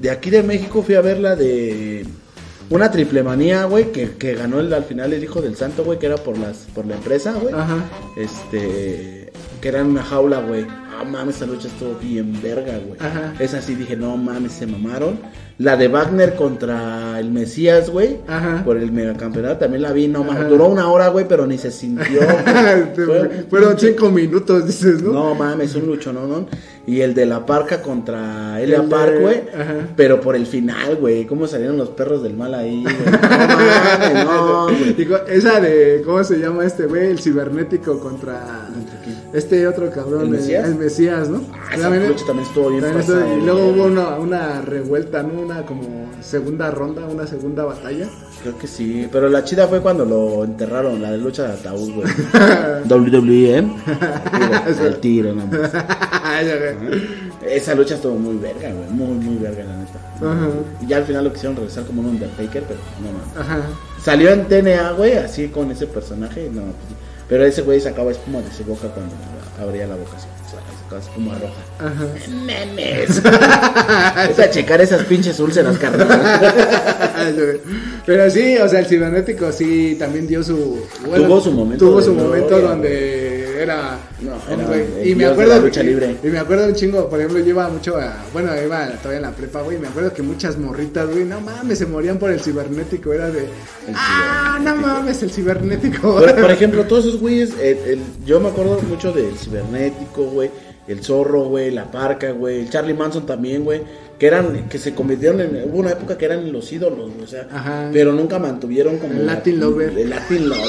[SPEAKER 3] de aquí de México fui a ver la de una triple manía, güey, que, que ganó el, al final el hijo del santo, güey, que era por las por la empresa, güey.
[SPEAKER 2] Ajá.
[SPEAKER 3] Este, que era en una jaula, güey. Mames, esa lucha estuvo bien verga, güey.
[SPEAKER 2] Ajá.
[SPEAKER 3] Esa sí dije, no mames, se mamaron. La de Wagner contra el Mesías, güey.
[SPEAKER 2] Ajá.
[SPEAKER 3] Por el megacampeonato también la vi, no mames. Duró una hora, güey, pero ni se sintió. Fue-
[SPEAKER 2] Fueron cinco minutos, dices, ¿no?
[SPEAKER 3] no mames, un lucho, ¿no? no Y el de la parca contra Elia
[SPEAKER 2] El
[SPEAKER 3] Park, güey.
[SPEAKER 2] ajá.
[SPEAKER 3] Pero por el final, güey. ¿Cómo salieron los perros del mal ahí, güey? No mames, no.
[SPEAKER 2] Digo, esa de, ¿cómo se llama este güey? El cibernético contra este otro cabrón,
[SPEAKER 3] ¿El Mesías?
[SPEAKER 2] el Mesías, ¿no?
[SPEAKER 3] Ah, esa lucha también estuvo bien
[SPEAKER 2] también estuvo- Y
[SPEAKER 3] güey.
[SPEAKER 2] luego hubo una, una revuelta, ¿no? Una como segunda ronda, una segunda batalla.
[SPEAKER 3] Creo que sí, pero la chida fue cuando lo enterraron, la de lucha de ataúd, güey. WWE, ¿eh? El tiro, no. Esa lucha estuvo muy verga, güey. Muy, muy verga, la neta.
[SPEAKER 2] Ajá.
[SPEAKER 3] Y ya al final lo quisieron regresar como un Undertaker, pero no mames.
[SPEAKER 2] Ajá.
[SPEAKER 3] Salió en TNA, güey, así con ese personaje. No, pues, pero ese güey sacaba espuma de su boca cuando abría la boca. Así, sacaba espuma roja.
[SPEAKER 2] Ajá.
[SPEAKER 3] Memes. es a checar esas pinches úlceras, carnal.
[SPEAKER 2] Pero sí, o sea, el cibernético sí también dio su.
[SPEAKER 3] Tuvo su momento
[SPEAKER 2] Tuvo su momento donde era.
[SPEAKER 3] No, era
[SPEAKER 2] Y me
[SPEAKER 3] de
[SPEAKER 2] acuerdo.
[SPEAKER 3] lucha
[SPEAKER 2] y-
[SPEAKER 3] libre.
[SPEAKER 2] Y, me acuerdo un chingo, por ejemplo, yo iba mucho a. Bueno, iba todavía en la prepa, güey. Me acuerdo que muchas morritas, güey, no mames, se morían por el cibernético. Era de. ah, no mames, el cibernético.
[SPEAKER 3] Por, por ejemplo, todos esos güeyes, el- el- yo me acuerdo mucho del cibernético, güey, el zorro, güey, la parca, güey, el Charlie Manson también, güey, que eran, que se convirtieron en, hubo una época que eran los ídolos, güey, o sea,
[SPEAKER 2] Ajá.
[SPEAKER 3] pero nunca mantuvieron como
[SPEAKER 2] El Latin Lover.
[SPEAKER 3] el Latin Lover,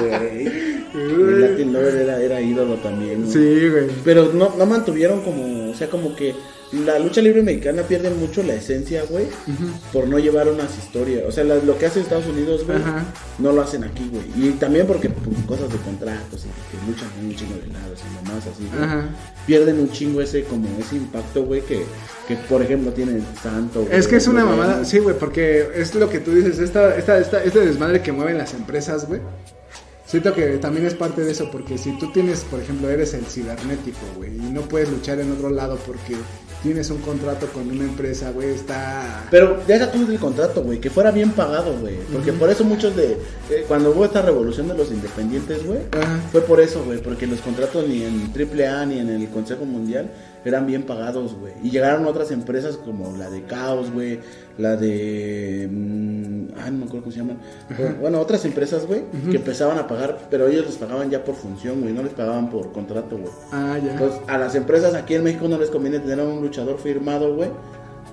[SPEAKER 3] güey, no el Latin Lover era, era ídolo también, güey.
[SPEAKER 2] Sí, güey.
[SPEAKER 3] Pero no, no mantuvieron como, o sea, como que la lucha libre mexicana pierde mucho la esencia, güey, por no llevar unas historias. O sea, la- lo que hace Estados Unidos, güey, no lo hacen aquí, güey. Y también porque, pues, cosas de contratos y que luchan un chingo de lados y nomás así, güey. Pierden un chingo ese, como ese impacto, güey, que, que por ejemplo tiene Santo. güey,
[SPEAKER 2] Es que es una
[SPEAKER 3] güey,
[SPEAKER 2] mamada, sí, güey, porque es lo que tú dices, esta, esta, esta, este desmadre que mueven las empresas, güey. Siento que también es parte de eso, porque si tú tienes, por ejemplo, eres el cibernético, güey, y no puedes luchar en otro lado porque tienes un contrato con una empresa, güey, está...
[SPEAKER 3] Pero deja tú el contrato, güey, que fuera bien pagado, güey. Porque por eso muchos de. eh, cuando hubo esta revolución de los independientes, güey,
[SPEAKER 2] Ajá.
[SPEAKER 3] fue por eso, güey. Porque los contratos ni en AAA ni en el Consejo Mundial eran bien pagados, güey. Y llegaron otras empresas como la de Caos, güey. La de. mm, ay, no me acuerdo cómo se llaman. Bueno, otras empresas, güey, que empezaban a pagar, pero ellos les pagaban ya por función, güey. No les pagaban por contrato, güey.
[SPEAKER 2] Ah, ya.
[SPEAKER 3] Entonces, a las empresas aquí en México no les conviene tener a un luchador firmado, güey.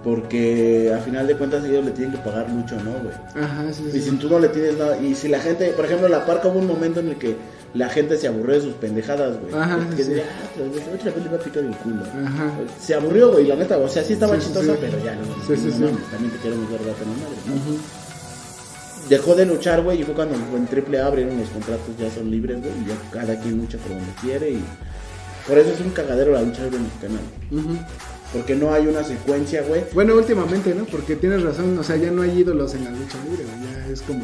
[SPEAKER 3] Porque a final de cuentas ellos le tienen que pagar mucho, ¿no, güey?
[SPEAKER 2] Ajá, sí,
[SPEAKER 3] Y si tú no le tienes nada, y si la gente, por ejemplo, la parca hubo un momento en el que la gente se aburrió de sus pendejadas, güey.
[SPEAKER 2] Ajá,
[SPEAKER 3] que
[SPEAKER 2] sí.
[SPEAKER 3] ah, otra vez le va a picar el culo.
[SPEAKER 2] Ajá.
[SPEAKER 3] Se aburrió, güey, la neta, o sea, sí estaba
[SPEAKER 2] Sí,
[SPEAKER 3] chistosa,
[SPEAKER 2] sí.
[SPEAKER 3] pero ya no.
[SPEAKER 2] Sí, sí,
[SPEAKER 3] no también te quiero meter la madre, ¿no? Dejó de luchar, güey, y fue cuando en AAA abrieron los contratos, ya son libres, güey, y ya cada quien lucha por donde quiere, y por eso es un cagadero la lucha libre mexicana, güey. Porque no hay una secuencia, güey.
[SPEAKER 2] Bueno, últimamente, ¿no? Porque tienes razón, o sea, ya no hay ídolos en la lucha libre, güey, ya es como...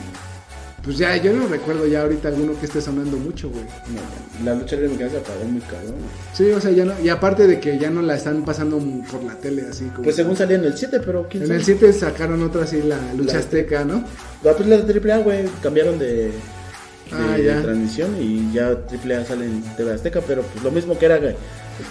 [SPEAKER 2] Pues ya, yo no recuerdo ya ahorita alguno que esté sonando mucho, güey.
[SPEAKER 3] No, la lucha libre mexicana se apagó muy cabrón. güey.
[SPEAKER 2] Sí, o sea, ya no... Y aparte de que ya no la están pasando por la tele, así como...
[SPEAKER 3] Pues según salía en el 7, pero quién
[SPEAKER 2] En
[SPEAKER 3] sabe.
[SPEAKER 2] el 7 sacaron otra así, la lucha
[SPEAKER 3] La-
[SPEAKER 2] azteca, ¿no?
[SPEAKER 3] Ah, pues la de AAA, güey, cambiaron de, de
[SPEAKER 2] Ah, ya.
[SPEAKER 3] transmisión y ya AAA sale en TV Azteca, pero pues lo mismo que era, güey.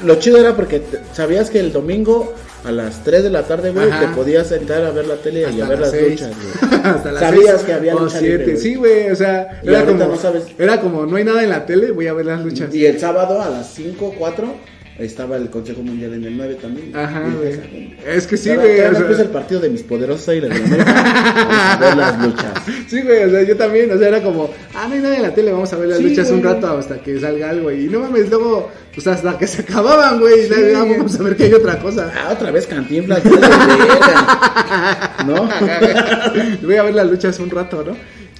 [SPEAKER 3] Lo chido era porque te- sabías que el domingo a las 3 de la tarde, güey, te podías sentar a ver la tele y
[SPEAKER 2] Hasta
[SPEAKER 3] a ver
[SPEAKER 2] las
[SPEAKER 3] las luchas, güey.
[SPEAKER 2] Hasta las
[SPEAKER 3] Sabías
[SPEAKER 2] seis
[SPEAKER 3] que había
[SPEAKER 2] o
[SPEAKER 3] lucha libre, güey.
[SPEAKER 2] Sí, güey, o sea,
[SPEAKER 3] Y
[SPEAKER 2] era como,
[SPEAKER 3] no sabes.
[SPEAKER 2] era como, no hay nada en la tele, voy a ver las luchas.
[SPEAKER 3] Y el sábado a las 5, 4 estaba el Consejo Mundial en el 9 también.
[SPEAKER 2] Ajá, güey. Es que sí, güey. o sea-
[SPEAKER 3] el partido de mis poderosos Águilas de la América. Vamos a ver las luchas.
[SPEAKER 2] Sí, güey, o sea, yo también, o sea, era como, ah, no hay nadie en la tele, vamos a ver las
[SPEAKER 3] Sí,
[SPEAKER 2] luchas un rato hasta que salga algo. Y no mames, luego, pues hasta que se acababan, güey, y
[SPEAKER 3] Sí.
[SPEAKER 2] ya, vamos a ver que hay otra cosa.
[SPEAKER 3] Ah, otra vez cantinflas. ¿No?
[SPEAKER 2] Voy a ver las luchas un rato, ¿no?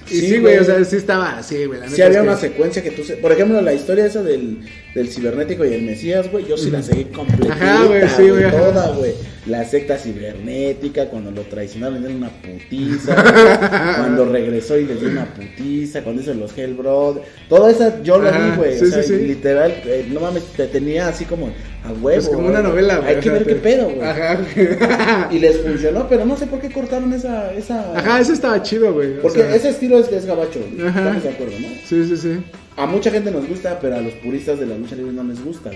[SPEAKER 2] Y
[SPEAKER 3] Sí,
[SPEAKER 2] güey, o sea, sí estaba así, güey.
[SPEAKER 3] Sí había una secuencia que tú... se- Por ejemplo, la historia esa del, del cibernético y el Mesías, güey, yo sí la seguí completa.
[SPEAKER 2] Ajá, güey, sí, güey.
[SPEAKER 3] Toda, güey. La secta cibernética, cuando lo traicionaron, le dieron una putiza. cuando regresó y les dio una putiza. Cuando hizo los Hellbrothers. Toda esa yo lo
[SPEAKER 2] Ajá,
[SPEAKER 3] vi, güey.
[SPEAKER 2] sí,
[SPEAKER 3] o sea,
[SPEAKER 2] sí, sí.
[SPEAKER 3] literal, eh, no mames. te tenía así como a huevo.
[SPEAKER 2] Pues como una novela, güey.
[SPEAKER 3] Hay que ver qué pedo, güey.
[SPEAKER 2] Ajá.
[SPEAKER 3] Y les funcionó, pero no sé por qué cortaron esa. esa...
[SPEAKER 2] Ajá, eso estaba chido, güey. o
[SPEAKER 3] Porque
[SPEAKER 2] sea,
[SPEAKER 3] ese estilo es, es gabacho.
[SPEAKER 2] Ajá.
[SPEAKER 3] estamos de acuerdo, ¿no?
[SPEAKER 2] Sí, sí, sí.
[SPEAKER 3] A mucha gente nos gusta, pero a los puristas de la lucha libre no les gusta.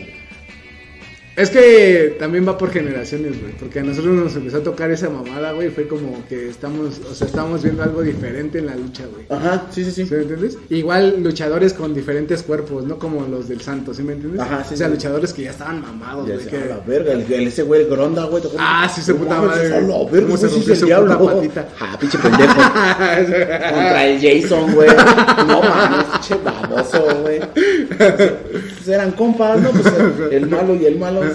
[SPEAKER 2] Es que también va por generaciones, güey. Porque a nosotros nos empezó a tocar esa mamada, güey. Fue como que estamos, o sea, estamos viendo algo diferente en la lucha, güey.
[SPEAKER 3] Ajá, sí, sí, sí.
[SPEAKER 2] ¿Sí me entiendes? Igual luchadores con diferentes cuerpos, no como los del Santo, ¿sí me entiendes?
[SPEAKER 3] Ajá, sí,
[SPEAKER 2] O sea,
[SPEAKER 3] sí.
[SPEAKER 2] luchadores que ya estaban mamados, güey. que-
[SPEAKER 3] "A la verga, el, el- ese güey, el Gronda, güey.
[SPEAKER 2] Ah, sí,
[SPEAKER 3] No
[SPEAKER 2] puta madre.
[SPEAKER 3] a la verga,
[SPEAKER 2] ¿Cómo se rompió su puta patita?
[SPEAKER 3] Ah, pinche pendejo. Contra el Jason, güey. No mames, pinche baboso, güey. Pues eran compas, ¿no? Pues el, el malo y el malo. pues.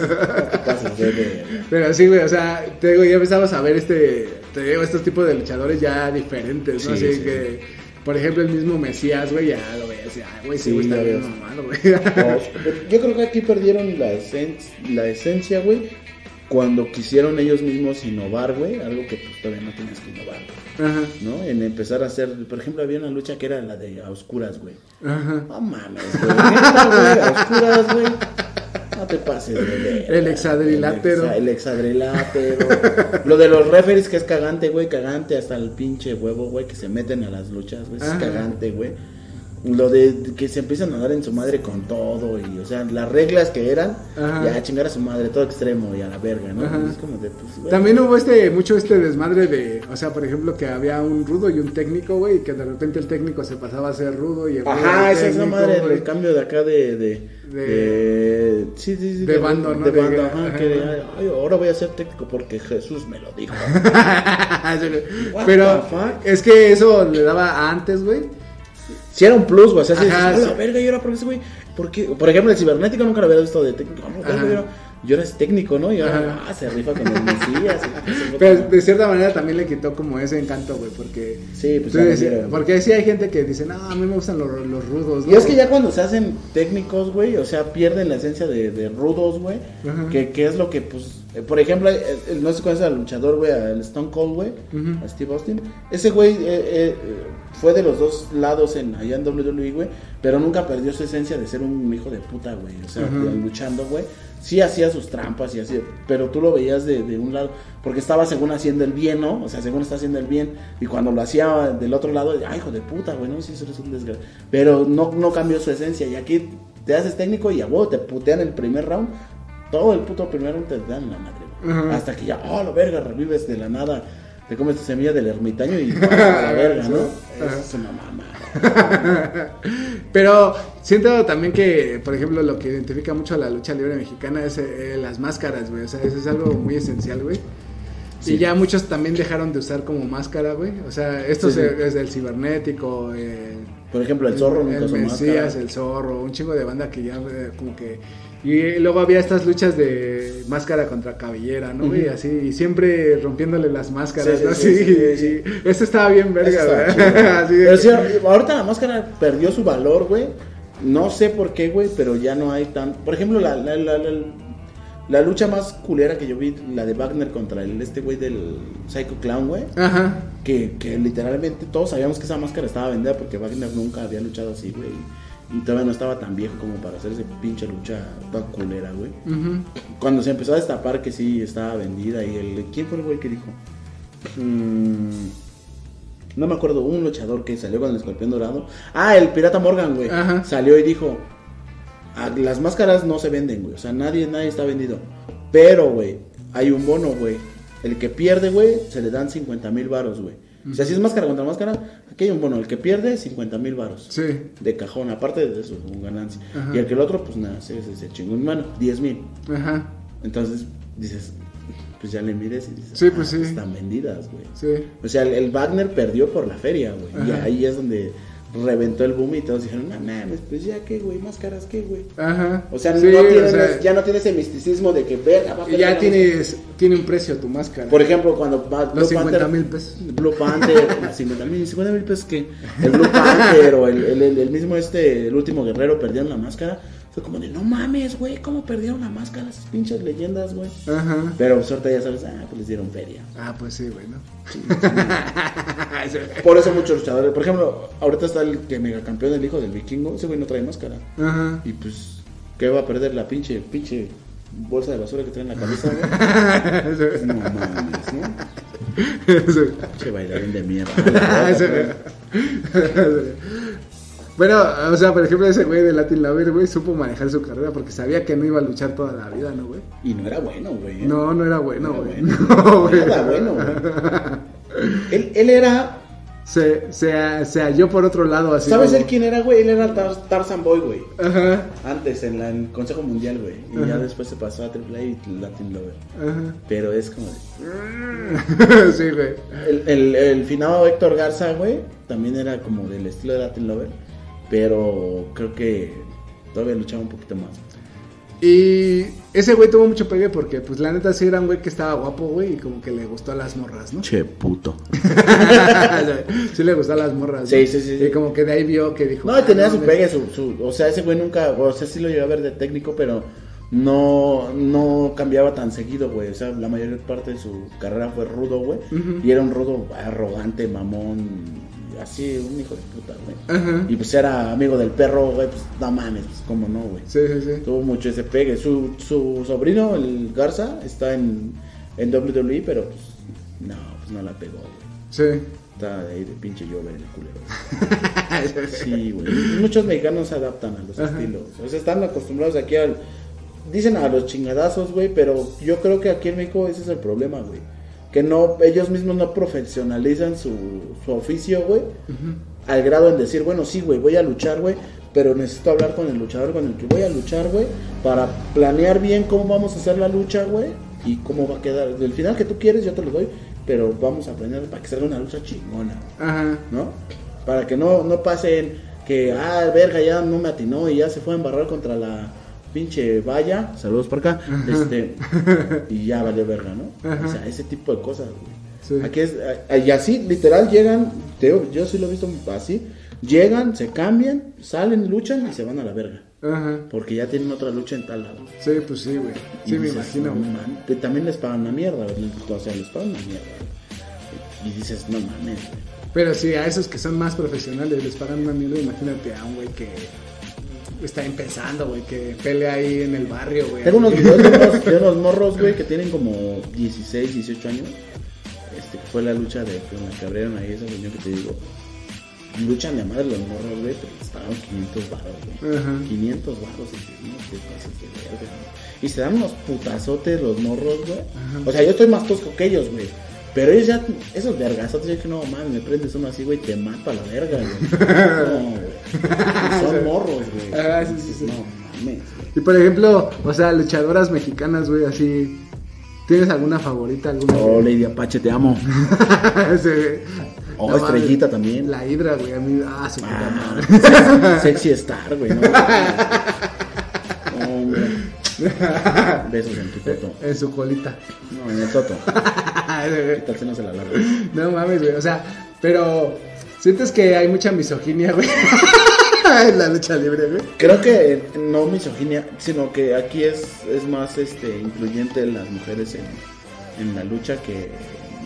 [SPEAKER 2] Pero sí, güey, o sea, te digo, ya empezamos a ver este, te digo, estos tipos de luchadores ya diferentes, ¿no?
[SPEAKER 3] Sí,
[SPEAKER 2] Así
[SPEAKER 3] sí,
[SPEAKER 2] que, por ejemplo, el mismo Mesías, güey, ya lo veías, ya, güey, sí, güey, está bien mamado, güey.
[SPEAKER 3] No, Yo creo que aquí perdieron la, esen- la esencia, güey. Cuando quisieron ellos mismos innovar, güey. Algo que pues todavía no tienes que innovar, güey.
[SPEAKER 2] Ajá,
[SPEAKER 3] ¿no? En empezar a hacer, por ejemplo, había una lucha que era la de a oscuras, güey.
[SPEAKER 2] ajá.
[SPEAKER 3] No mames, güey. A oscuras, güey. No te pases, güey.
[SPEAKER 2] El hexadrilátero.
[SPEAKER 3] El, exa- el hexadrilátero. Lo de los referees que es cagante, güey. Cagante hasta el pinche huevo, güey. Que se meten a las luchas, güey. Es cagante, güey. Lo de que se empiezan a dar en su madre con todo. Y, o sea, las reglas que eran.
[SPEAKER 2] Ajá.
[SPEAKER 3] Ya chingar a su madre, todo extremo y a la verga, ¿no? Es como de, pues, güey.
[SPEAKER 2] También hubo este, mucho este desmadre de, o sea, por ejemplo, que había un rudo y un técnico, güey, y que de repente el técnico se pasaba a ser rudo y el
[SPEAKER 3] Ajá, esa es la madre el cambio de acá de. de,
[SPEAKER 2] De-
[SPEAKER 3] de- sí, sí, sí.
[SPEAKER 2] de bando, ¿no?
[SPEAKER 3] De bando, ajá,
[SPEAKER 2] ajá.
[SPEAKER 3] que de, ay, ahora voy a ser técnico porque Jesús me lo dijo.
[SPEAKER 2] Pero es que eso le daba antes, güey.
[SPEAKER 3] Si era un plus, güey. O sea, si
[SPEAKER 2] Ajá,
[SPEAKER 3] dices, "A la verga, yo era profesor, güey. ¿Por qué? Por ejemplo, el cibernético nunca lo había visto de técnico. No, verga,
[SPEAKER 2] Ajá.
[SPEAKER 3] yo, era, yo era técnico, ¿no? Y ahora, ah, se rifa con el Mesías.
[SPEAKER 2] Pero de cierta manera también le quitó como ese encanto, güey, porque...
[SPEAKER 3] Sí, pues
[SPEAKER 2] decías- porque sí hay gente que dice, no, a mí me gustan los, los rudos, ¿no?
[SPEAKER 3] Y es que ya cuando se hacen técnicos, güey, o sea, pierden la esencia de, de rudos, güey. Que, que es lo que, pues, eh, por ejemplo, eh, eh, no sé cuál es el luchador, güey, al Stone Cold, güey,
[SPEAKER 2] Ujú.
[SPEAKER 3] a Steve Austin. Ese güey eh, eh, fue de los dos lados en, allá en WWE, güey, pero nunca perdió su esencia de ser un hijo de puta, güey. O sea,
[SPEAKER 2] Ajá.
[SPEAKER 3] de- luchando, güey. Sí hacía sus trampas y así, pero tú lo veías de, de un lado, porque estaba según haciendo el bien, ¿no? O sea, según está haciendo el bien, y cuando lo hacía del otro lado, ay, hijo de puta, güey, no, sí, eso es un desgracia. Pero no, no cambió su esencia, y aquí te haces técnico y a huevo te putean el primer round, todo el puto primer round te dan la madre. Hasta que ya, oh, la verga, revives de la nada, te comes tu semilla del ermitaño y a la verga, ¿no? Es una mamá.
[SPEAKER 2] Pero siento también que, por ejemplo, lo que identifica mucho a la lucha libre mexicana es eh, las máscaras, güey. O sea, eso es algo muy esencial, güey.
[SPEAKER 3] Sí.
[SPEAKER 2] Y ya muchos también dejaron de usar como máscara, güey. O sea, esto
[SPEAKER 3] Sí,
[SPEAKER 2] es,
[SPEAKER 3] sí.
[SPEAKER 2] es del cibernético, el,
[SPEAKER 3] Por ejemplo, el zorro nunca
[SPEAKER 2] el
[SPEAKER 3] usó
[SPEAKER 2] Mesías,
[SPEAKER 3] máscara.
[SPEAKER 2] el zorro, un chingo de banda que ya eh, como que... Y luego había estas luchas de máscara contra cabellera, ¿no?
[SPEAKER 3] Ujú.
[SPEAKER 2] así, y siempre rompiéndole las máscaras,
[SPEAKER 3] Sí,
[SPEAKER 2] ¿no?
[SPEAKER 3] sí,
[SPEAKER 2] y- Eso estaba bien verga, güey.
[SPEAKER 3] Pero sí, ahorita la máscara perdió su valor, güey. No sé por qué, güey, pero ya no hay tan... Por ejemplo, la, la, la, la, la lucha más culera que yo vi, la de Wagner contra el este güey del Psycho Clown, güey.
[SPEAKER 2] Ajá.
[SPEAKER 3] Que, que literalmente todos sabíamos que esa máscara estaba vendida porque Wagner nunca había luchado así, güey. Y todavía no estaba tan viejo como para hacer ese pinche lucha tan culera, güey. Cuando se empezó a destapar que sí estaba vendida y el... ¿Quién fue el güey que dijo? Mm, no me acuerdo, un luchador que salió con el escorpión dorado. Ah, el pirata Morgan, güey.
[SPEAKER 2] Ajá.
[SPEAKER 3] Salió y dijo, "Ah, las máscaras no se venden, güey. O sea, nadie, nadie está vendido. Pero, güey, hay un bono, güey. El que pierde, güey, se le dan 50 mil varos, güey. O sea, si es máscara contra máscara, aquí hay un bono. El que pierde, 50 mil varos.
[SPEAKER 2] Sí.
[SPEAKER 3] De cajón, aparte de su ganancia.
[SPEAKER 2] Ajá.
[SPEAKER 3] Y el que el otro, pues nada, se, se, se chingó en mano, 10 mil.
[SPEAKER 2] Ajá.
[SPEAKER 3] Entonces dices, pues ya le mires y dices,
[SPEAKER 2] Sí, pues
[SPEAKER 3] "Ah,
[SPEAKER 2] sí.
[SPEAKER 3] están vendidas, güey.
[SPEAKER 2] Sí.
[SPEAKER 3] O sea, el, el Wagner perdió por la feria, güey. Y ahí es donde reventó el boom y todos dijeron, no mames, pues ya qué, güey, máscaras qué, güey.
[SPEAKER 2] Ajá.
[SPEAKER 3] O sea,
[SPEAKER 2] Sí,
[SPEAKER 3] no
[SPEAKER 2] o
[SPEAKER 3] tiene,
[SPEAKER 2] sea,
[SPEAKER 3] ya no tiene ese misticismo de que verga, va a
[SPEAKER 2] ya tienes, tiene un precio tu máscara.
[SPEAKER 3] Por ejemplo, cuando va Blue
[SPEAKER 2] Los 50
[SPEAKER 3] Panther-
[SPEAKER 2] mil pesos.
[SPEAKER 3] Blue Panther, 50 mil, 50 mil pesos que el Blue Panther o el, el, el- el mismo este, el último guerrero perdieron la máscara. Fue como de, no mames, güey, ¿cómo perdieron la máscara esas pinches leyendas, güey?
[SPEAKER 2] Ajá.
[SPEAKER 3] Pero suerte ya sabes, ah, pues les dieron feria.
[SPEAKER 2] Ah, pues sí, güey, ¿no?
[SPEAKER 3] Por eso muchos luchadores, por ejemplo, ahorita está el que megacampeón, el hijo del vikingo, ese güey no trae máscara.
[SPEAKER 2] Ajá.
[SPEAKER 3] Y pues ¿Qué va a perder la pinche, pinche bolsa de basura que trae en la cabeza, güey? No mames, ¿no? Pinche bailarín de mierda.
[SPEAKER 2] Bueno, o sea, por ejemplo, ese güey de Latin Lover, güey, supo manejar su carrera porque sabía que no iba a luchar toda la vida, ¿no, güey?
[SPEAKER 3] Y no era bueno, güey. ¿eh?
[SPEAKER 2] No, no era bueno,
[SPEAKER 3] No
[SPEAKER 2] güey.
[SPEAKER 3] era bueno.
[SPEAKER 2] No, güey.
[SPEAKER 3] Nada bueno, güey. Él, él era.
[SPEAKER 2] Se, se, se halló por otro lado así.
[SPEAKER 3] ¿Sabes
[SPEAKER 2] como-
[SPEAKER 3] él quién era, güey? Él era Tar- Tarzan Boy, güey.
[SPEAKER 2] Ajá,
[SPEAKER 3] Antes, en, la- en el Consejo Mundial, güey. Y ya después se pasó a AAA y Latin Lover.
[SPEAKER 2] ajá.
[SPEAKER 3] Pero es como. de-
[SPEAKER 2] sí, güey.
[SPEAKER 3] El, el, el finado Héctor Garza, güey, también era como del estilo de Latin Lover. Pero creo que todavía luchaba un poquito más.
[SPEAKER 2] Y ese güey tuvo mucho pegue porque, pues, la neta sí era un güey que estaba guapo, güey, y como que le gustó a las morras, ¿no?
[SPEAKER 3] Che, puto.
[SPEAKER 2] sí le gustó a las morras.
[SPEAKER 3] Sí,
[SPEAKER 2] ¿no?
[SPEAKER 3] sí, sí, sí.
[SPEAKER 2] Y como que de ahí vio que dijo...
[SPEAKER 3] No,
[SPEAKER 2] "Ah,
[SPEAKER 3] tenía su
[SPEAKER 2] mames".
[SPEAKER 3] pegue, su, su- o sea, ese güey nunca, o sea, sí lo llevé a ver de técnico, pero no, no cambiaba tan seguido, güey. O sea, la mayor parte de su carrera fue rudo, güey. Y era un rudo arrogante, mamón, así, un hijo de puta, güey.
[SPEAKER 2] Ajá.
[SPEAKER 3] Y pues era amigo del perro, güey, pues no mames, pues cómo no, güey.
[SPEAKER 2] Sí, sí, sí.
[SPEAKER 3] Tuvo mucho ese pegue. Su, su sobrino, el Garza, está en, en WWE, pero pues no, pues no la pegó, güey.
[SPEAKER 2] Sí.
[SPEAKER 3] Está ahí de pinche llover en el culero. Sí, güey. Muchos mexicanos se adaptan a los
[SPEAKER 2] Ajá.
[SPEAKER 3] estilos. O sea, están acostumbrados aquí al. Dicen a los chingadazos, güey, pero yo creo que aquí en México ese es el problema, güey. Que no, ellos mismos no profesionalizan su, su oficio, güey. Al grado en decir, bueno, sí, güey, voy a luchar, güey. Pero necesito hablar con el luchador con el que voy a luchar, güey. Para planear bien cómo vamos a hacer la lucha, güey. Y cómo va a quedar. El final que tú quieres, yo te lo doy. Pero vamos a planear para que salga una lucha chingona.
[SPEAKER 2] Ajá.
[SPEAKER 3] ¿no? Para que no, no pasen que, ah, verga, ya no me atinó y ya se fue a embarrar contra la pinche valla. Saludos por acá. Este, y ya valió verga, ¿no?
[SPEAKER 2] Ajá.
[SPEAKER 3] O sea, ese tipo de cosas, güey.
[SPEAKER 2] Sí.
[SPEAKER 3] Aquí es, y así, literal, llegan, te yo sí lo he visto así, llegan, se cambian, salen, luchan y se van a la verga.
[SPEAKER 2] Ajá.
[SPEAKER 3] Porque ya tienen otra lucha en tal lado.
[SPEAKER 2] Sí, pues sí, güey.
[SPEAKER 3] Y
[SPEAKER 2] Sí, me
[SPEAKER 3] dices,
[SPEAKER 2] imagino,
[SPEAKER 3] no
[SPEAKER 2] güey.
[SPEAKER 3] mames, que también les pagan una mierda, güey. o sea, les pagan una mierda. Y dices, no mames, güey.
[SPEAKER 2] Pero sí, a esos que son más profesionales les pagan una mierda. Imagínate a un güey que está empezando, güey, que pelea ahí en el barrio, güey.
[SPEAKER 3] Tengo unos videos de unos, de unos morros, güey, que tienen como 16, 18 años. Este, que fue la lucha de con la que abrieron ahí esa reunión que te digo. Luchan de madre los morros, güey, pero les pagaron 500 baros, güey.
[SPEAKER 2] Ajá.
[SPEAKER 3] 500 baros, y no, te pasas de verga. Y se dan unos putazotes los morros, güey. O sea, yo estoy más tosco que ellos, güey. Pero ellos ya, esos vergazotes, yo dije, no, mames, me prendes uno así, güey, te mato a la verga, güey. No, güey. Son morros, güey.
[SPEAKER 2] Ajá, sí, sí, sí.
[SPEAKER 3] No, mames, güey.
[SPEAKER 2] Y por ejemplo, o sea, luchadoras mexicanas, güey, así. ¿Tienes alguna favorita? Alguna
[SPEAKER 3] Oh, Lady Apache, te amo.
[SPEAKER 2] Sí.
[SPEAKER 3] Oh, Estrellita también.
[SPEAKER 2] La hidra, güey, a mí, ah, su
[SPEAKER 3] Ah,
[SPEAKER 2] madre.
[SPEAKER 3] sexy star, güey. No, Hombre. Besos en tu toto.
[SPEAKER 2] En su colita.
[SPEAKER 3] No, en el toto. ¿Qué tal si no se la larga?
[SPEAKER 2] No mames, güey, o sea, pero sientes que hay mucha misoginia, güey. en la lucha libre, güey.
[SPEAKER 3] Creo que no misoginia, sino que aquí es, es más este incluyente las mujeres en, en la lucha que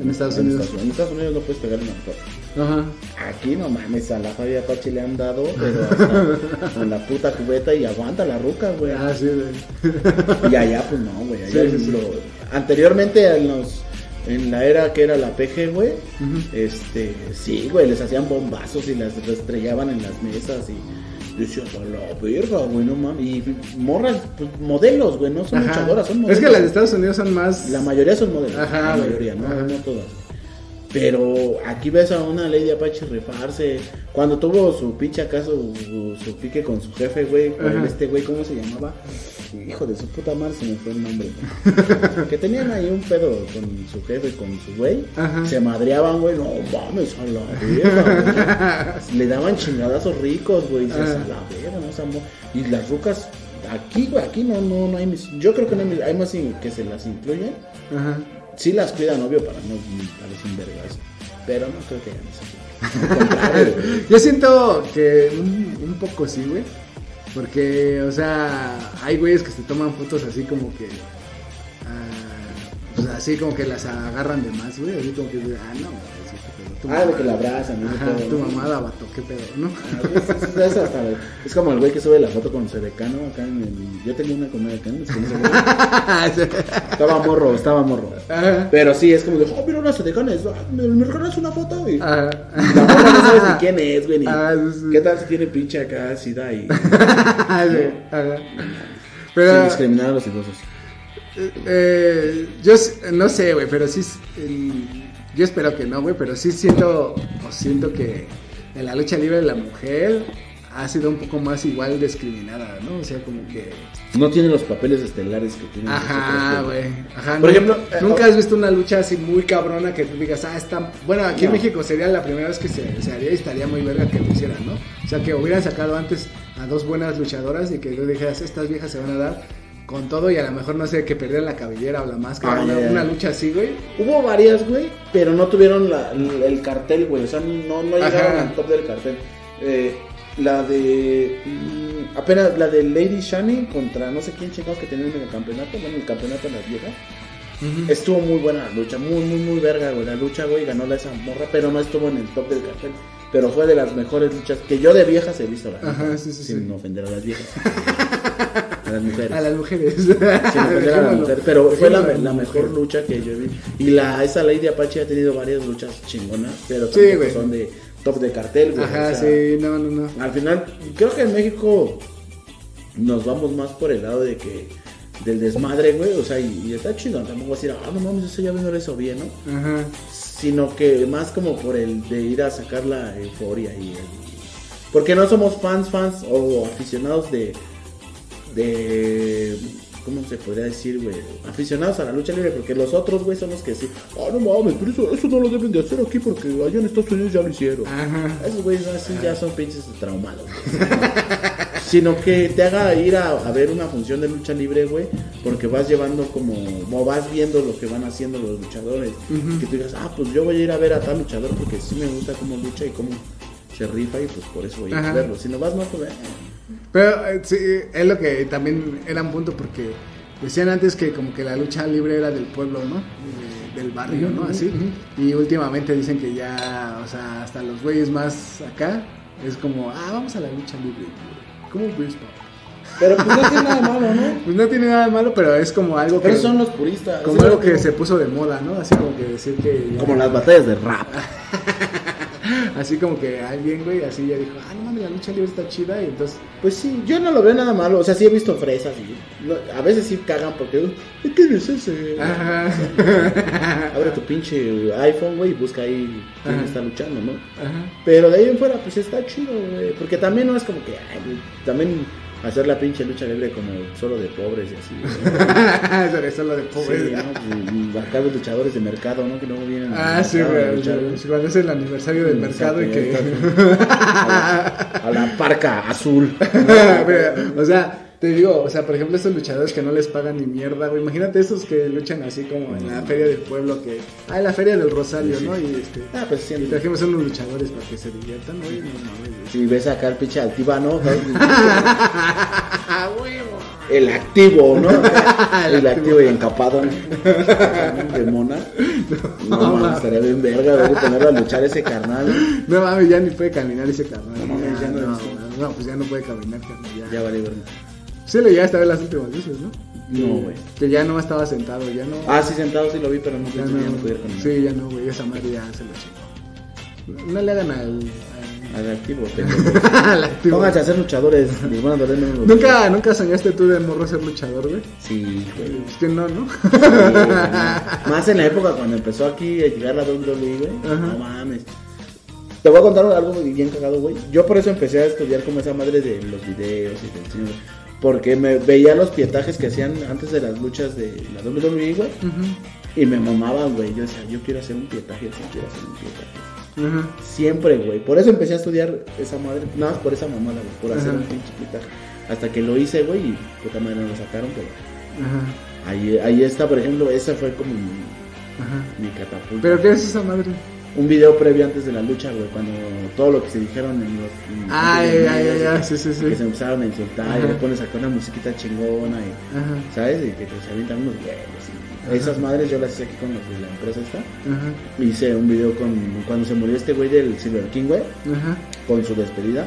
[SPEAKER 2] En Estados Unidos.
[SPEAKER 3] En Estados Unidos no puedes pegar una mujer.
[SPEAKER 2] Ajá.
[SPEAKER 3] Aquí no mames, a la Fabi Apache le han dado, pero hasta con la puta cubeta y aguanta la ruca, güey.
[SPEAKER 2] Ah, sí, güey.
[SPEAKER 3] Y allá, pues no, güey. allá
[SPEAKER 2] Sí, sí, sí.
[SPEAKER 3] lo- Anteriormente, en, los, en la era que era la PG, güey, este, sí, güey, les hacían bombazos y las estrellaban en las mesas y decías, a la verga, güey, no mames. Y morras, pues, modelos, güey, no son
[SPEAKER 2] Ajá.
[SPEAKER 3] luchadoras, son
[SPEAKER 2] Es
[SPEAKER 3] modelos.
[SPEAKER 2] que las de Estados Unidos son más.
[SPEAKER 3] La mayoría son modelos,
[SPEAKER 2] Ajá,
[SPEAKER 3] la
[SPEAKER 2] güey.
[SPEAKER 3] mayoría, ¿no?
[SPEAKER 2] Ajá.
[SPEAKER 3] No todas. Pero aquí ves a una Lady Apache rifarse. Cuando tuvo su pinche acaso, su, su pique con su jefe, güey, con este güey, ¿cómo se llamaba? Hijo de su puta madre, se me fue el nombre. que tenían ahí un pedo con su jefe, con su güey. Se madreaban, güey. No mames, a la verga. Le daban chingadazos ricos, güey. Dices, a la verga, no Y las rucas, aquí, güey, aquí no, no, no hay. mis- Yo creo que no hay, mis- hay más que se las incluyen.
[SPEAKER 2] Ajá.
[SPEAKER 3] Sí las cuidan, obvio, para no darles un vergazo. Pero no creo que contrario, güey.
[SPEAKER 2] Yo siento que un, un poco sí, güey. Porque, o sea, hay güeyes que se toman fotos así como que. ah, pues así como que las agarran de más, güey. Así como que, ah, no,
[SPEAKER 3] Ah, de que la abrazan.
[SPEAKER 2] Ajá,
[SPEAKER 3] Todo,
[SPEAKER 2] tu
[SPEAKER 3] ¿no?
[SPEAKER 2] mamada, vato, qué pedo, ¿no?
[SPEAKER 3] Ah, Es, es- es hasta- es como el güey que sube la foto con su decano acá en el... Yo tenía una con una decano. Estaba morro, estaba morro.
[SPEAKER 2] Ajá.
[SPEAKER 3] Pero sí, es como de, oh, mira una sedecana, es- ah, ¿me, me regalas una foto? Y
[SPEAKER 2] Ajá.
[SPEAKER 3] la morra no sabes ni quién es, güey, ni
[SPEAKER 2] Ah, sí,
[SPEAKER 3] qué tal si tiene pinche acá, sida y...
[SPEAKER 2] Ajá.
[SPEAKER 3] sin
[SPEAKER 2] Pero,
[SPEAKER 3] discriminar a los idosos.
[SPEAKER 2] eh, yo s- no sé, güey, pero sí, el- yo espero que no, güey, pero sí siento, o siento que en la lucha libre de la mujer ha sido un poco más igual discriminada, ¿no? O sea, como que...
[SPEAKER 3] No tiene los papeles estelares que tienen
[SPEAKER 2] Ajá, güey. Ajá.
[SPEAKER 3] Por ejemplo, eh,
[SPEAKER 2] nunca has visto una lucha así muy cabrona que tú digas, ah, está. Bueno, aquí en. México sería la primera vez que se, se haría y estaría muy verga que lo hicieran, ¿no? O sea, que hubieran sacado antes a dos buenas luchadoras y que tú dijeras, estas viejas se van a dar con todo y a lo mejor, no sé, que perdieran la cabellera o la máscara.
[SPEAKER 3] Ah,
[SPEAKER 2] una, lucha así, güey.
[SPEAKER 3] Hubo varias, güey, pero no tuvieron la- el, el cartel, güey. O sea, no, no llegaron
[SPEAKER 2] Ajá.
[SPEAKER 3] al top del cartel. Eh, la de. mm, apenas la de Lady Shani contra no sé quién chingados que tenían en el campeonato. Bueno, el campeonato de las viejas. Estuvo muy buena la lucha, muy, muy, muy verga, güey. La lucha, güey, ganó la esa morra, pero no estuvo en el top del cartel. Pero fue de las mejores luchas que yo de viejas he visto, la
[SPEAKER 2] Ajá, sí, sí,
[SPEAKER 3] Sin
[SPEAKER 2] sí.
[SPEAKER 3] ofender a las viejas. a las mujeres.
[SPEAKER 2] A las mujeres.
[SPEAKER 3] Sin ofender a la
[SPEAKER 2] Dejémoslo.
[SPEAKER 3] mujer, pero fue la, mejor lucha que yo vi. Y la esa Lady Apache ha tenido varias luchas chingonas, pero tampoco son de top de cartel, güey.
[SPEAKER 2] Ajá,
[SPEAKER 3] o sea,
[SPEAKER 2] sí, no, no, no.
[SPEAKER 3] Al final, creo que en México nos vamos más por el lado de que del desmadre, güey, o sea, y, y está chido, tampoco decir, ah, no mames, eso ya no hizo bien, ¿no?
[SPEAKER 2] Ajá.
[SPEAKER 3] Sino que más como por el de ir a sacar la euforia y el- Porque no somos fans, fans o aficionados de... de ¿Cómo se podría decir, güey? Aficionados a la lucha libre, porque los otros, güey, son los que sí. Ah, no mames, pero eso, eso no lo deben de hacer aquí porque allá en Estados Unidos ya lo hicieron.
[SPEAKER 2] Ajá.
[SPEAKER 3] Esos güeyes así ya son pinches traumados. güey. Sino que te haga ir a, a ver una función de lucha libre, güey, porque vas llevando como, o vas viendo lo que van haciendo los luchadores. Que tú digas, ah, pues yo voy a ir a ver a tal luchador porque sí me gusta cómo lucha y cómo se rifa y pues por eso voy a ir a
[SPEAKER 2] Ajá.
[SPEAKER 3] verlo. Si no vas, no, pues... eh.
[SPEAKER 2] Pero eh, sí, es lo que también era un punto porque decían antes que como que la lucha libre era del pueblo, ¿no? De- del barrio, ¿no? Así. Y últimamente dicen que ya, o sea, hasta los güeyes más acá es como, ah, vamos a la lucha libre. ¿Cómo ves, pa?
[SPEAKER 3] Pero pues no tiene nada malo, ¿no?
[SPEAKER 2] Pues no tiene nada de malo, pero es como algo que...
[SPEAKER 3] Pero son los puristas.
[SPEAKER 2] Como
[SPEAKER 3] es
[SPEAKER 2] algo que se puso de moda, ¿no? Así como que decir que... ya-
[SPEAKER 3] Como las batallas de rap.
[SPEAKER 2] Así como que alguien, güey, así ya dijo, ah, no mames, la lucha libre está chida y entonces...
[SPEAKER 3] Pues sí, yo no lo veo nada malo. O sea, sí he visto fresas y lo- a veces sí cagan porque. "¿De ¿Quién es ese?
[SPEAKER 2] Ajá.
[SPEAKER 3] Abre tu pinche iPhone, güey, y busca ahí quién
[SPEAKER 2] Ajá.
[SPEAKER 3] está luchando, ¿no?
[SPEAKER 2] Ajá.
[SPEAKER 3] Pero de ahí en fuera, pues está chido, güey. Porque también no es como que. ay, también hacer la pinche lucha libre como solo de pobres y así. güey.
[SPEAKER 2] Sobre eso lo de pobre.
[SPEAKER 3] Sí, ¿no? Pues, y acá los luchadores de mercado, ¿no? Que luego vienen.
[SPEAKER 2] Ah, sí,
[SPEAKER 3] a
[SPEAKER 2] güey.
[SPEAKER 3] güey.
[SPEAKER 2] sí, Cuando es el aniversario del mercado y que.
[SPEAKER 3] A la, a la parca azul.
[SPEAKER 2] O sea, te digo, o sea, por ejemplo, estos luchadores que no les pagan ni mierda, güey. Imagínate esos que luchan así como en la feria del pueblo, que. Ah, en la feria del Rosario, ¿no? Y este.
[SPEAKER 3] Ah, pues sí.
[SPEAKER 2] Y trajimos unos luchadores para que se diviertan, güey. No mames, güey.
[SPEAKER 3] Si ves acá el pinche altivano, ¿no? El activo, ¿no?
[SPEAKER 2] El
[SPEAKER 3] el,
[SPEAKER 2] activo.
[SPEAKER 3] y encapado de mona. No,
[SPEAKER 2] No,
[SPEAKER 3] mames,
[SPEAKER 2] ma.
[SPEAKER 3] estaría bien verga, güey, ponerlo a luchar ese carnal.
[SPEAKER 2] No mames, ya ni puede caminar ese carnal.
[SPEAKER 3] No mames, ya no
[SPEAKER 2] no,
[SPEAKER 3] es-
[SPEAKER 2] no, pues ya no puede caminar, carnal. Ya,
[SPEAKER 3] Ya vale, verga.
[SPEAKER 2] Sí, le llegaste a ver las últimas veces, ¿no?
[SPEAKER 3] No, güey.
[SPEAKER 2] Que ya no estaba sentado, ya no.
[SPEAKER 3] Ah, sí, sentado sí lo vi, pero no
[SPEAKER 2] Ya
[SPEAKER 3] pensé que ya no
[SPEAKER 2] no,
[SPEAKER 3] pudiera caminar.
[SPEAKER 2] sí, ya no, güey, esa madre ya se lo chingó. No le hagan al...
[SPEAKER 3] Al activo,
[SPEAKER 2] al, activo.
[SPEAKER 3] Pónganse a ser luchadores.
[SPEAKER 2] ¿Nunca, ¿Nunca soñaste tú de morro ser luchador, güey?
[SPEAKER 3] Sí, güey.
[SPEAKER 2] Es que no, ¿no?
[SPEAKER 3] Sí. Más en la época cuando empezó aquí a llegar la WWE, güey. No mames. Te voy a contar algo bien cagado, güey. Yo por eso empecé a estudiar como esa madre de los videos y del cine. Porque me veía los pietajes que hacían antes de las luchas de la WWE, güey. Y me mamaban, güey. Yo decía, yo quiero hacer un pietaje, yo quiero hacer un pietaje.
[SPEAKER 2] Ajá.
[SPEAKER 3] Siempre, güey. Por eso empecé a estudiar esa madre. Nada más por esa mamada, güey. Por hacer un pinche pietaje. Hasta que lo hice, güey. Y puta madre no lo sacaron, pero. Ahí, ahí está, por ejemplo, esa fue como mi catapulta.
[SPEAKER 2] ¿Pero qué es esa madre?
[SPEAKER 3] Un video previo antes de la lucha, güey, cuando todo lo que se dijeron en los... en-
[SPEAKER 2] Ay, ay, ay, sí, sí, sí.
[SPEAKER 3] Que se empezaron a insultar y le pones acá una musiquita chingona y...
[SPEAKER 2] Ajá.
[SPEAKER 3] ¿Sabes? Y que te se avientan unos huevos y Esas madres yo las hice aquí con los de la empresa esta.
[SPEAKER 2] Ajá,
[SPEAKER 3] Hice un video con cuando se murió este güey del Silver King, güey, con su despedida.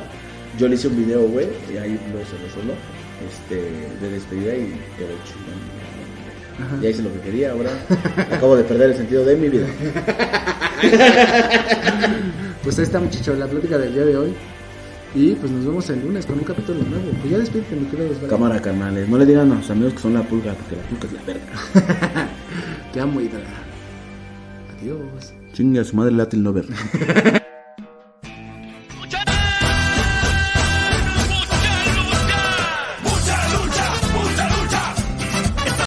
[SPEAKER 3] Yo le hice un video, güey, y ahí lo se lo solo, este, de despedida y quedó chingón.
[SPEAKER 2] Ajá.
[SPEAKER 3] Ya hice lo que quería, ahora acabo de perder el sentido de mi vida.
[SPEAKER 2] Pues ahí está, muchachos, la plática del día de hoy. Y pues nos vemos el lunes con un capítulo nuevo. Pues ya despídete, mi querido Osvaldo.
[SPEAKER 3] Cámara, carnales, no le digan a los amigos que son la pulga, porque la pulga es la verga.
[SPEAKER 2] Te amo, Hidra. Adiós.
[SPEAKER 3] Chingue a su madre Latin Lover.